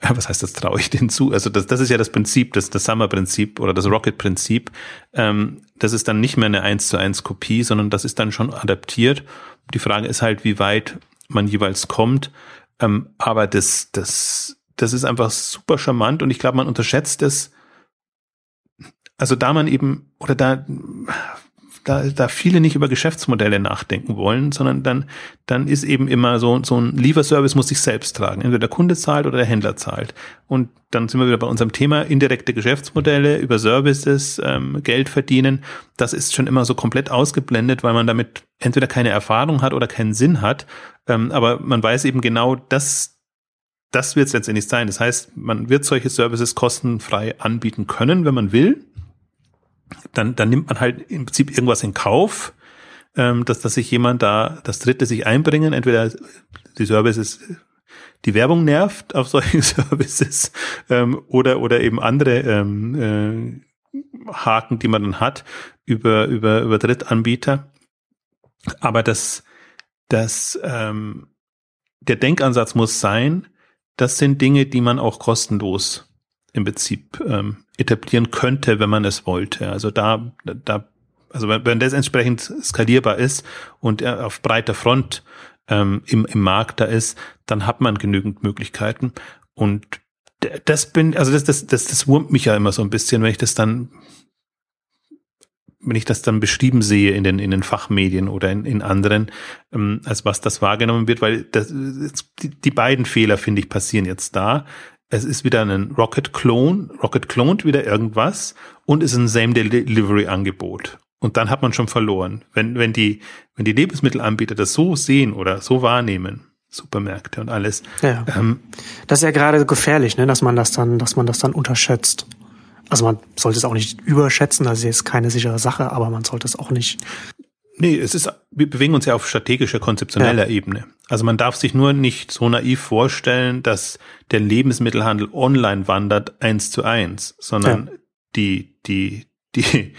was heißt das traue ich denen zu? Also das, das ist ja das Prinzip, das, das Summer-Prinzip oder das Rocket-Prinzip. Ähm, das ist dann nicht mehr eine 1 zu 1 Kopie, sondern das ist dann schon adaptiert. Die Frage ist halt, wie weit man jeweils kommt. Ähm, aber das, das, das ist einfach super charmant und ich glaube, man unterschätzt es. Also da man eben, oder da, da, da viele nicht über Geschäftsmodelle nachdenken wollen, sondern dann, dann ist eben immer so, so ein Lieferservice muss sich selbst tragen. Entweder der Kunde zahlt oder der Händler zahlt. Und dann sind wir wieder bei unserem Thema indirekte Geschäftsmodelle über Services, ähm, Geld verdienen. Das ist schon immer so komplett ausgeblendet, weil man damit entweder keine Erfahrung hat oder keinen Sinn hat. Ähm, aber man weiß eben genau, dass das wird es letztendlich sein. Das heißt, man wird solche Services kostenfrei anbieten können, wenn man will dann, dann nimmt man halt im Prinzip irgendwas in Kauf, ähm, dass, dass sich jemand da, das Dritte sich einbringen, entweder die Services, die Werbung nervt auf solchen Services ähm, oder, oder eben andere ähm, äh, Haken, die man dann hat über, über, über Drittanbieter. Aber das, das, ähm, der Denkansatz muss sein, das sind Dinge, die man auch kostenlos im Prinzip ähm, etablieren könnte, wenn man es wollte. Also da, da, also wenn, wenn das entsprechend skalierbar ist und er auf breiter Front ähm, im, im Markt da ist, dann hat man genügend Möglichkeiten. Und das bin, also das, das, das, das wurmt mich ja immer so ein bisschen, wenn ich das dann, wenn ich das dann beschrieben sehe in den, in den Fachmedien oder in, in anderen, ähm, als was das wahrgenommen wird, weil das, die, die beiden Fehler, finde ich, passieren jetzt da es ist wieder ein Rocket Clone, Rocket clont wieder irgendwas und ist ein Same-Delivery-Angebot. Und dann hat man schon verloren. Wenn, wenn die, wenn die Lebensmittelanbieter das so sehen oder so wahrnehmen, Supermärkte und alles. Ja. Ähm, das ist ja gerade gefährlich, ne, dass man das dann, dass man das dann unterschätzt. Also man sollte es auch nicht überschätzen, das ist jetzt keine sichere Sache, aber man sollte es auch nicht Nee, es ist, wir bewegen uns ja auf strategischer, konzeptioneller ja. Ebene. Also man darf sich nur nicht so naiv vorstellen, dass der Lebensmittelhandel online wandert eins zu eins, sondern ja. die, die, die,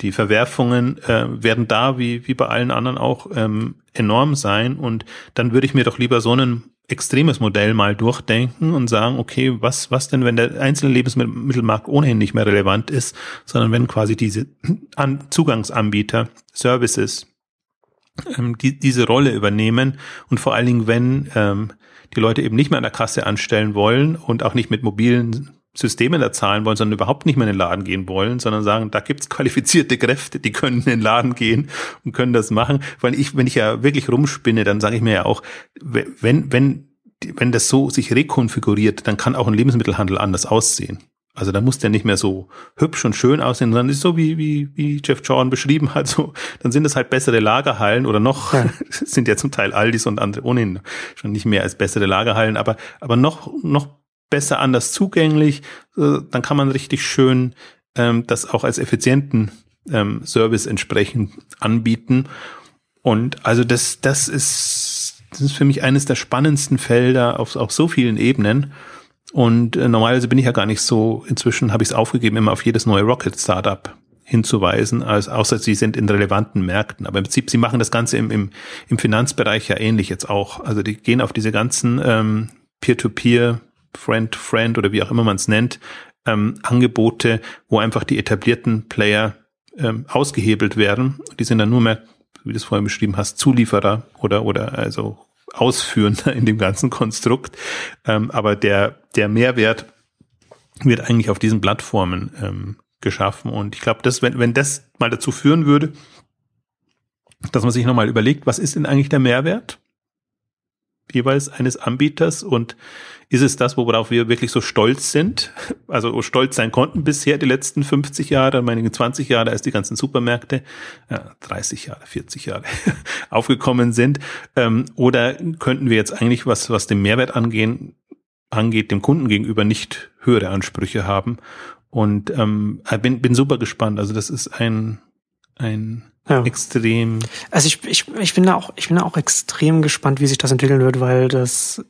die Verwerfungen äh, werden da wie, wie bei allen anderen auch ähm, enorm sein. Und dann würde ich mir doch lieber so einen extremes Modell mal durchdenken und sagen, okay, was, was denn, wenn der einzelne Lebensmittelmarkt ohnehin nicht mehr relevant ist, sondern wenn quasi diese Zugangsanbieter, Services, ähm, die, diese Rolle übernehmen und vor allen Dingen, wenn ähm, die Leute eben nicht mehr an der Kasse anstellen wollen und auch nicht mit mobilen Systemen da zahlen wollen, sondern überhaupt nicht mehr in den Laden gehen wollen, sondern sagen, da gibt's qualifizierte Kräfte, die können in den Laden gehen und können das machen. Weil ich, wenn ich ja wirklich rumspinne, dann sage ich mir ja auch, wenn, wenn, wenn das so sich rekonfiguriert, dann kann auch ein Lebensmittelhandel anders aussehen. Also da muss der nicht mehr so hübsch und schön aussehen, sondern ist so wie, wie, wie Jeff Jordan beschrieben hat, so, dann sind es halt bessere Lagerhallen oder noch, ja. sind ja zum Teil Aldis und andere ohnehin schon nicht mehr als bessere Lagerhallen, aber, aber noch, noch besser anders zugänglich, äh, dann kann man richtig schön ähm, das auch als effizienten ähm, Service entsprechend anbieten. Und also das, das ist, das ist für mich eines der spannendsten Felder auf, auf so vielen Ebenen. Und äh, normalerweise bin ich ja gar nicht so, inzwischen habe ich es aufgegeben, immer auf jedes neue Rocket-Startup hinzuweisen, als außer sie sind in relevanten Märkten. Aber im Prinzip, sie machen das Ganze im, im, im Finanzbereich ja ähnlich jetzt auch. Also die gehen auf diese ganzen ähm, Peer-to-Peer Friend-to-Friend oder wie auch immer man es nennt, ähm, Angebote, wo einfach die etablierten Player ähm, ausgehebelt werden. Die sind dann nur mehr, wie du es vorher beschrieben hast, Zulieferer oder, oder also Ausführender in dem ganzen Konstrukt. Ähm, aber der, der Mehrwert wird eigentlich auf diesen Plattformen ähm, geschaffen. Und ich glaube, wenn, wenn das mal dazu führen würde, dass man sich nochmal überlegt, was ist denn eigentlich der Mehrwert jeweils eines Anbieters und ist es das, worauf wir wirklich so stolz sind, also stolz sein konnten bisher die letzten 50 Jahre, meine 20 Jahre, als die ganzen Supermärkte, ja, 30 Jahre, 40 Jahre aufgekommen sind, ähm, oder könnten wir jetzt eigentlich, was, was den Mehrwert angehen, angeht, dem Kunden gegenüber nicht höhere Ansprüche haben? Und ähm, bin, bin super gespannt. Also das ist ein, ein ja. extrem. Also ich, ich, ich bin da auch, ich bin da auch extrem gespannt, wie sich das entwickeln wird, weil das,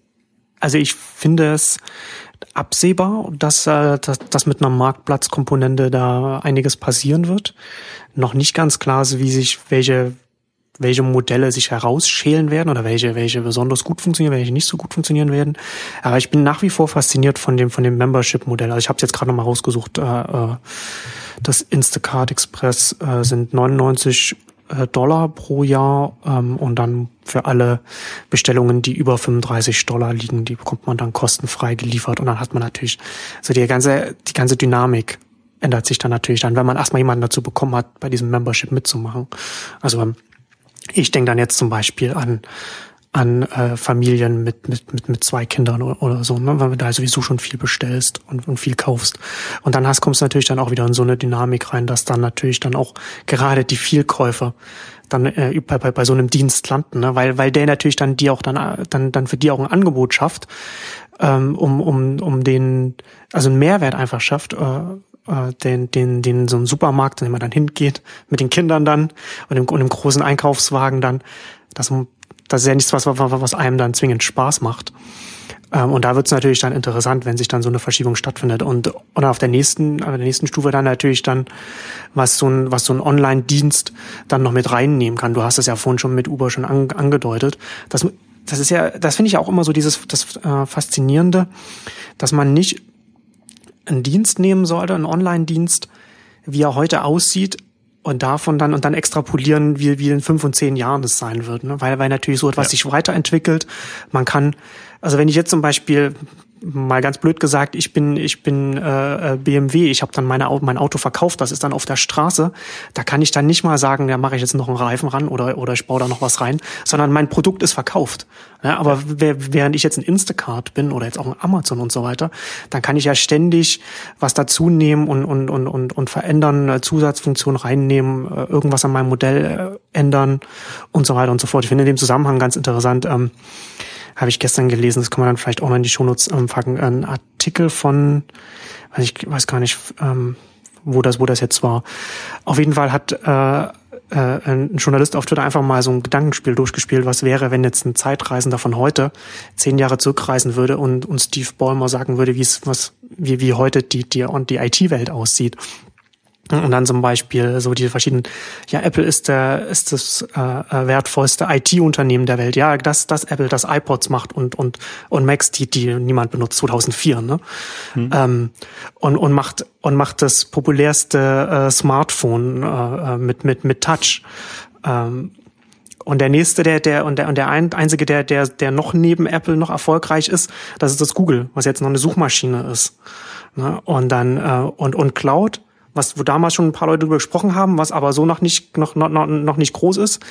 also ich finde es absehbar, dass, äh, dass, dass mit einer Marktplatzkomponente da einiges passieren wird. Noch nicht ganz klar ist, wie sich welche welche Modelle sich herausschälen werden oder welche, welche besonders gut funktionieren, welche nicht so gut funktionieren werden. Aber ich bin nach wie vor fasziniert von dem, von dem Membership-Modell. Also ich habe es jetzt gerade nochmal rausgesucht. Äh, äh, das Instacart Express äh, sind 99 äh, Dollar pro Jahr ähm, und dann für alle Bestellungen, die über 35 Dollar liegen, die bekommt man dann kostenfrei geliefert und dann hat man natürlich so die ganze die ganze Dynamik ändert sich dann natürlich dann, wenn man erstmal jemanden dazu bekommen hat, bei diesem Membership mitzumachen. Also ähm, ich denke dann jetzt zum Beispiel an an äh, Familien mit, mit, mit, mit zwei Kindern oder, oder so, ne? weil du da sowieso schon viel bestellst und, und viel kaufst. Und dann hast, kommst du natürlich dann auch wieder in so eine Dynamik rein, dass dann natürlich dann auch gerade die Vielkäufer dann äh, bei, bei, bei so einem Dienst landen, ne? weil, weil der natürlich dann die auch dann, dann, dann für die auch ein Angebot schafft, ähm, um, um, um den, also einen Mehrwert einfach schafft, äh, äh, den, den, den so ein Supermarkt, in dem man dann hingeht, mit den Kindern dann und im, und im großen Einkaufswagen dann, das, das ist ja nichts, was, was einem dann zwingend Spaß macht. Ähm, und da wird es natürlich dann interessant, wenn sich dann so eine Verschiebung stattfindet. Und, und auf der nächsten, auf der nächsten Stufe dann natürlich dann, was so ein, was so ein Online-Dienst dann noch mit reinnehmen kann. Du hast es ja vorhin schon mit Uber schon an, angedeutet. Das, das ist ja, das finde ich auch immer so dieses, das äh, Faszinierende, dass man nicht einen Dienst nehmen sollte, einen Online-Dienst, wie er heute aussieht und davon dann und dann extrapolieren, wie, wie in fünf und zehn Jahren das sein wird, ne? weil, weil natürlich so etwas ja. sich weiterentwickelt. Man kann, also wenn ich jetzt zum Beispiel mal ganz blöd gesagt, ich bin ich bin äh, äh BMW, ich habe dann meine, mein Auto verkauft, das ist dann auf der Straße, da kann ich dann nicht mal sagen, ja mache ich jetzt noch einen Reifen ran oder oder ich baue da noch was rein, sondern mein Produkt ist verkauft. Ja, aber während ich jetzt ein Instacart bin oder jetzt auch ein Amazon und so weiter, dann kann ich ja ständig was dazu nehmen und und und und, und verändern, Zusatzfunktionen reinnehmen, äh, irgendwas an meinem Modell äh, ändern und so weiter und so fort. Ich finde in dem Zusammenhang ganz interessant. Ähm, habe ich gestern gelesen, das kann man dann vielleicht auch noch in die Shownotes ähm, packen, ein Artikel von, weiß ich weiß gar nicht, ähm, wo das, wo das jetzt war. Auf jeden Fall hat äh, äh, ein Journalist auf Twitter einfach mal so ein Gedankenspiel durchgespielt, was wäre, wenn jetzt ein Zeitreisender von heute zehn Jahre zurückreisen würde und, und Steve Ballmer sagen würde, wie es was, wie, wie heute die, die, die IT-Welt aussieht. Und dann zum Beispiel so die verschiedenen, ja, Apple ist der, ist das äh, äh wertvollste IT-Unternehmen der Welt. Ja, das, das Apple, das iPods macht und und und Macs, die die niemand benutzt 2004, ne? Hm. Ähm, und und macht und macht das populärste äh, Smartphone äh, äh mit mit mit Touch. Ähm, und der nächste, der, der, und der, und der ein, einzige, der, der, der noch neben Apple noch erfolgreich ist, das ist das Google, was jetzt noch eine Suchmaschine ist. Ne? Und dann, äh, und, und Cloud was wo damals schon ein paar Leute drüber gesprochen haben, was aber so noch nicht noch noch, noch nicht groß ist.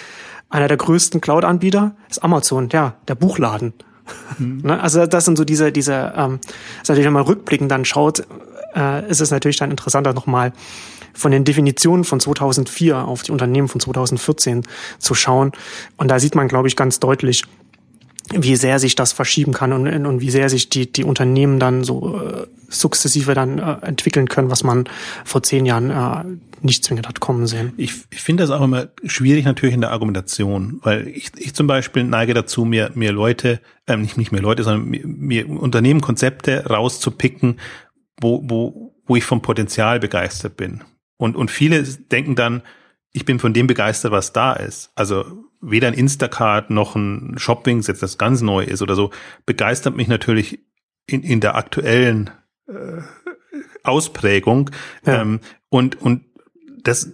Einer der größten Cloud-Anbieter ist Amazon, ja, der Buchladen. Mhm. Ne, also das sind so diese diese ähm, also natürlich wenn man rückblickend dann schaut, äh, ist es natürlich dann interessanter nochmal von den Definitionen von 2004 auf die Unternehmen von 2014 zu schauen. Und da sieht man, glaube ich, ganz deutlich, wie sehr sich das verschieben kann und, und wie sehr sich die, die Unternehmen dann so äh, sukzessive dann äh, entwickeln können, was man vor zehn Jahren äh, nicht zwingend hat kommen sehen. Ich, ich finde das auch immer schwierig natürlich in der Argumentation, weil ich, ich zum Beispiel neige dazu, mir, mir Leute, ähm, nicht, nicht mehr Leute, sondern mir, mir Unternehmen Konzepte rauszupicken, wo, wo, wo ich vom Potenzial begeistert bin. Und, und viele denken dann, ich bin von dem begeistert, was da ist. Also weder ein Instacart noch ein Shopping, jetzt das ganz neu ist oder so, begeistert mich natürlich in, in der aktuellen äh, Ausprägung. Ja. Ähm, und, und das,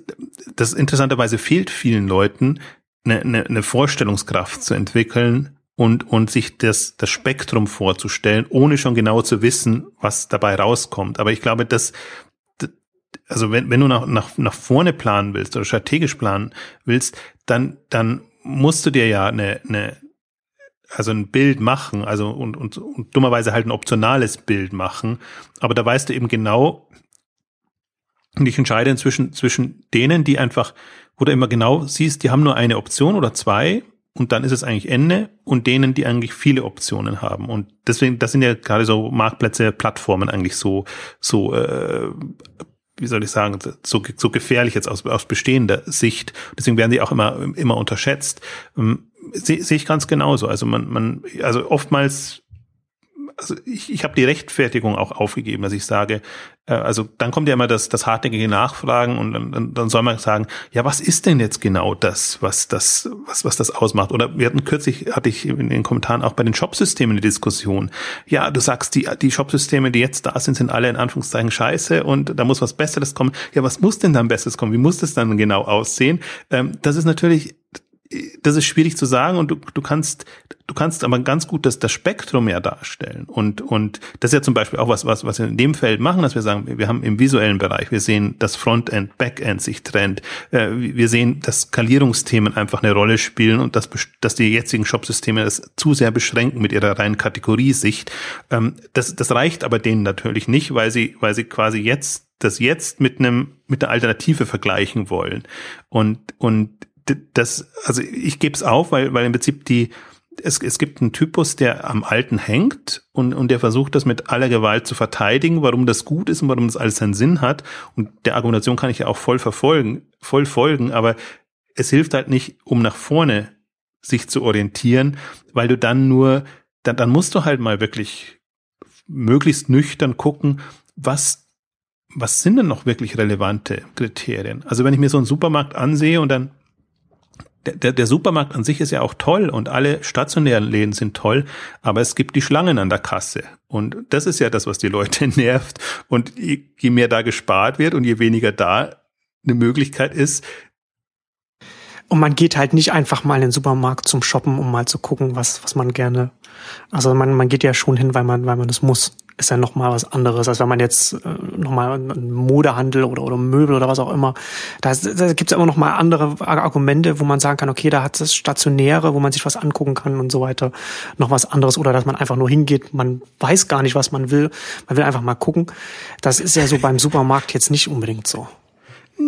das interessanterweise fehlt vielen Leuten, eine, eine, eine Vorstellungskraft zu entwickeln und, und sich das, das Spektrum vorzustellen, ohne schon genau zu wissen, was dabei rauskommt. Aber ich glaube, dass, also wenn, wenn du nach, nach, nach vorne planen willst oder strategisch planen willst, dann, dann musst du dir ja eine, eine also ein Bild machen, also und, und, und dummerweise halt ein optionales Bild machen. Aber da weißt du eben genau, und ich entscheide inzwischen zwischen denen, die einfach, wo du immer genau siehst, die haben nur eine Option oder zwei und dann ist es eigentlich Ende und denen, die eigentlich viele Optionen haben. Und deswegen, das sind ja gerade so Marktplätze, Plattformen eigentlich so, so äh, wie soll ich sagen, so, so gefährlich jetzt aus, aus bestehender Sicht. Deswegen werden die auch immer, immer unterschätzt. Ähm, Sehe seh ich ganz genauso. Also man, man, also oftmals also ich, ich habe die Rechtfertigung auch aufgegeben, dass ich sage, also dann kommt ja immer das, das hartnäckige Nachfragen und dann, dann soll man sagen, ja, was ist denn jetzt genau das, was das, was, was das ausmacht? Oder wir hatten kürzlich, hatte ich in den Kommentaren auch bei den Shopsystemen eine Diskussion. Ja, du sagst, die, die Shopsysteme, die jetzt da sind, sind alle in Anführungszeichen scheiße und da muss was Besseres kommen. Ja, was muss denn dann Besseres kommen? Wie muss das dann genau aussehen? Ähm, das ist natürlich das ist schwierig zu sagen und du, du kannst, du kannst aber ganz gut das, das Spektrum ja darstellen. Und, und das ist ja zum Beispiel auch was, was, was wir in dem Feld machen, dass wir sagen, wir haben im visuellen Bereich, wir sehen, dass Frontend, Backend sich trennt. Äh, wir sehen, dass Skalierungsthemen einfach eine Rolle spielen und dass, dass die jetzigen Shopsysteme das zu sehr beschränken mit ihrer reinen Kategoriesicht. Ähm, das, das reicht aber denen natürlich nicht, weil sie, weil sie quasi jetzt das jetzt mit einem mit einer Alternative vergleichen wollen und und das, also ich gebe es auf, weil, weil im Prinzip die, es, es gibt einen Typus, der am Alten hängt und, und der versucht, das mit aller Gewalt zu verteidigen, warum das gut ist und warum das alles seinen Sinn hat. Und der Argumentation kann ich ja auch voll verfolgen, voll folgen, aber es hilft halt nicht, um nach vorne sich zu orientieren, weil du dann nur, dann, dann musst du halt mal wirklich möglichst nüchtern gucken, was was sind denn noch wirklich relevante Kriterien? Also wenn ich mir so einen Supermarkt ansehe und dann der, der Supermarkt an sich ist ja auch toll und alle stationären Läden sind toll, aber es gibt die Schlangen an der Kasse. Und das ist ja das, was die Leute nervt. Und je mehr da gespart wird und je weniger da eine Möglichkeit ist, und man geht halt nicht einfach mal in den Supermarkt zum Shoppen, um mal zu gucken, was, was man gerne. Also man, man geht ja schon hin, weil man, weil man es muss. Ist ja noch mal was anderes, als wenn man jetzt äh, noch mal einen Modehandel oder, oder Möbel oder was auch immer. Da, da gibt es immer noch mal andere Argumente, wo man sagen kann, okay, da hat es Stationäre, wo man sich was angucken kann und so weiter. Noch was anderes. Oder dass man einfach nur hingeht, man weiß gar nicht, was man will. Man will einfach mal gucken. Das ist ja so beim Supermarkt jetzt nicht unbedingt so.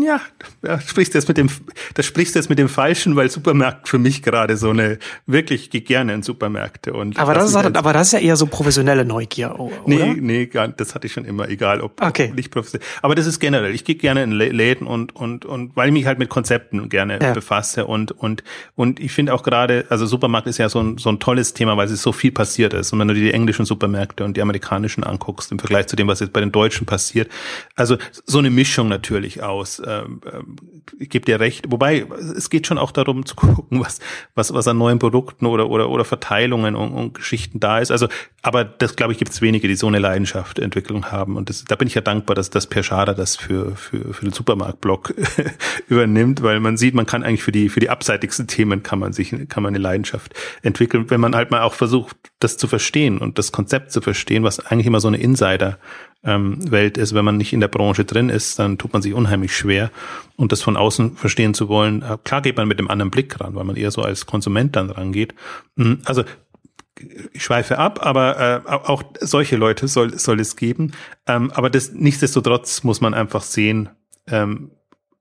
Ja, da sprichst du jetzt mit dem, da sprichst du jetzt mit dem Falschen, weil Supermarkt für mich gerade so eine, wirklich gehe gerne in Supermärkte und. Aber das ist, halt, aber das ist ja eher so professionelle Neugier, oder? Nee, nee, das hatte ich schon immer, egal ob, okay. ob nicht professionell. Aber das ist generell. Ich gehe gerne in Läden und, und, und, weil ich mich halt mit Konzepten gerne ja. befasse und, und, und ich finde auch gerade, also Supermarkt ist ja so ein, so ein tolles Thema, weil es so viel passiert ist. Und wenn du dir die englischen Supermärkte und die amerikanischen anguckst, im Vergleich zu dem, was jetzt bei den Deutschen passiert, also so eine Mischung natürlich aus ähm, ähm, ich gebe dir recht. Wobei, es geht schon auch darum zu gucken, was, was, was an neuen Produkten oder, oder, oder Verteilungen und, und Geschichten da ist. Also, aber das, glaube ich, gibt es wenige, die so eine Leidenschaft Entwicklung haben. Und das, da bin ich ja dankbar, dass das Per Schada das für, für, für den Supermarktblock übernimmt, weil man sieht, man kann eigentlich für die, für die abseitigsten Themen kann man sich, kann man eine Leidenschaft entwickeln, wenn man halt mal auch versucht, das zu verstehen und das Konzept zu verstehen, was eigentlich immer so eine Insider ähm, ist. Wenn man nicht in der Branche drin ist, dann tut man sich unheimlich schwer. Und das von außen verstehen zu wollen, äh, klar geht man mit dem anderen Blick ran, weil man eher so als Konsument dann rangeht. Mhm, also ich schweife ab, aber äh, auch solche Leute soll, soll es geben. Ähm, aber das nichtsdestotrotz muss man einfach sehen, ähm,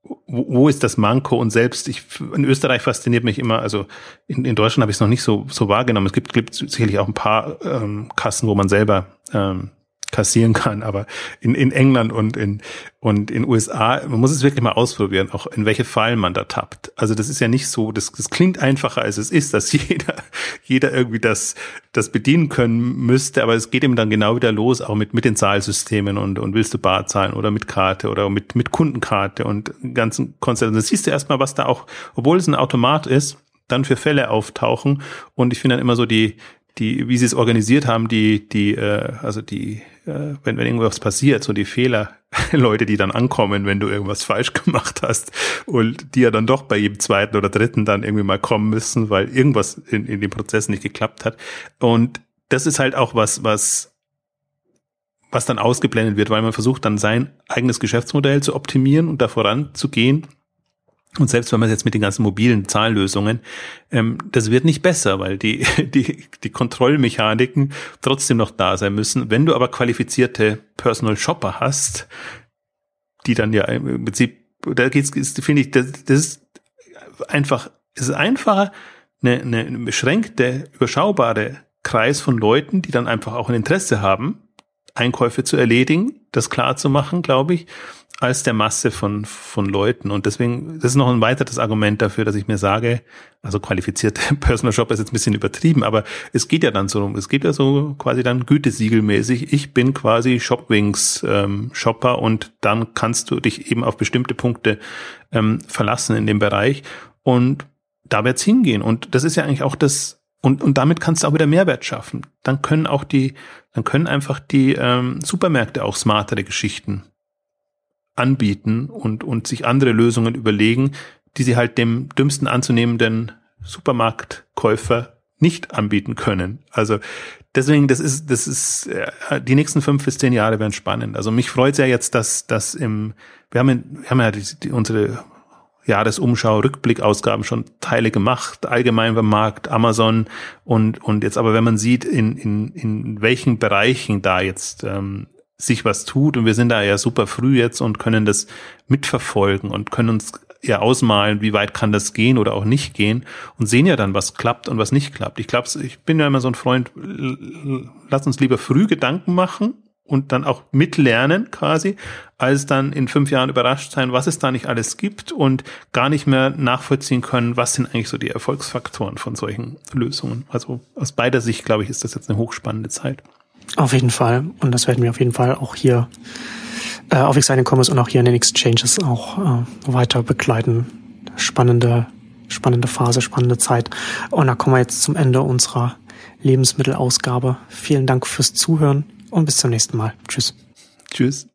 wo, wo ist das Manko und selbst ich in Österreich fasziniert mich immer, also in, in Deutschland habe ich es noch nicht so so wahrgenommen. Es gibt, gibt sicherlich auch ein paar ähm, Kassen, wo man selber ähm, kassieren kann. Aber in, in England und in, und in USA, man muss es wirklich mal ausprobieren, auch in welche Fallen man da tappt. Also das ist ja nicht so, das, das klingt einfacher als es ist, dass jeder, jeder irgendwie das, das bedienen können müsste, aber es geht eben dann genau wieder los, auch mit, mit den Zahlsystemen und, und willst du bar zahlen oder mit Karte oder mit, mit Kundenkarte und ganzen Konzepten. Das siehst du erstmal, was da auch, obwohl es ein Automat ist, dann für Fälle auftauchen. Und ich finde dann immer so die, die, wie sie es organisiert haben, die, die, äh, also die, äh, wenn, wenn irgendwas passiert, so die Fehler, Leute, die dann ankommen, wenn du irgendwas falsch gemacht hast und die ja dann doch bei jedem zweiten oder dritten dann irgendwie mal kommen müssen, weil irgendwas in, in dem Prozess nicht geklappt hat. Und das ist halt auch was, was, was dann ausgeblendet wird, weil man versucht dann sein eigenes Geschäftsmodell zu optimieren und da voranzugehen und selbst wenn man jetzt mit den ganzen mobilen Zahllösungen, ähm, das wird nicht besser, weil die, die, die Kontrollmechaniken trotzdem noch da sein müssen. Wenn du aber qualifizierte Personal Shopper hast, die dann ja im Prinzip, da geht's, finde ich, das, das ist einfach, es ist einfacher, eine, eine beschränkte, überschaubare Kreis von Leuten, die dann einfach auch ein Interesse haben, Einkäufe zu erledigen, das klar zu machen, glaube ich, als der Masse von, von Leuten. Und deswegen, das ist noch ein weiteres Argument dafür, dass ich mir sage, also qualifizierte Personal Shopper ist jetzt ein bisschen übertrieben, aber es geht ja dann so rum. Es geht ja so quasi dann gütesiegelmäßig. Ich bin quasi Shopwings ähm, Shopper und dann kannst du dich eben auf bestimmte Punkte ähm, verlassen in dem Bereich. Und da wird's hingehen. Und das ist ja eigentlich auch das, und, und damit kannst du auch wieder Mehrwert schaffen. Dann können auch die, dann können einfach die ähm, Supermärkte auch smartere Geschichten anbieten und, und sich andere Lösungen überlegen, die sie halt dem dümmsten anzunehmenden Supermarktkäufer nicht anbieten können. Also deswegen, das ist, das ist, äh, die nächsten fünf bis zehn Jahre werden spannend. Also mich freut es ja jetzt, dass, dass im, wir haben, wir haben ja die, die, unsere Jahresumschau, Rückblickausgaben schon Teile gemacht, allgemein beim Markt, Amazon und, und jetzt aber, wenn man sieht, in, in, in welchen Bereichen da jetzt ähm, sich was tut und wir sind da ja super früh jetzt und können das mitverfolgen und können uns ja ausmalen, wie weit kann das gehen oder auch nicht gehen und sehen ja dann, was klappt und was nicht klappt. Ich glaube, ich bin ja immer so ein Freund, lass uns lieber früh Gedanken machen und dann auch mitlernen quasi, als dann in fünf Jahren überrascht sein, was es da nicht alles gibt und gar nicht mehr nachvollziehen können, was sind eigentlich so die Erfolgsfaktoren von solchen Lösungen. Also aus beider Sicht, glaube ich, ist das jetzt eine hochspannende Zeit. Auf jeden Fall. Und das werden wir auf jeden Fall auch hier äh, auf Exciting Commerce und auch hier in den Exchanges auch äh, weiter begleiten. Spannende, spannende Phase, spannende Zeit. Und da kommen wir jetzt zum Ende unserer Lebensmittelausgabe. Vielen Dank fürs Zuhören und bis zum nächsten Mal. Tschüss. Tschüss.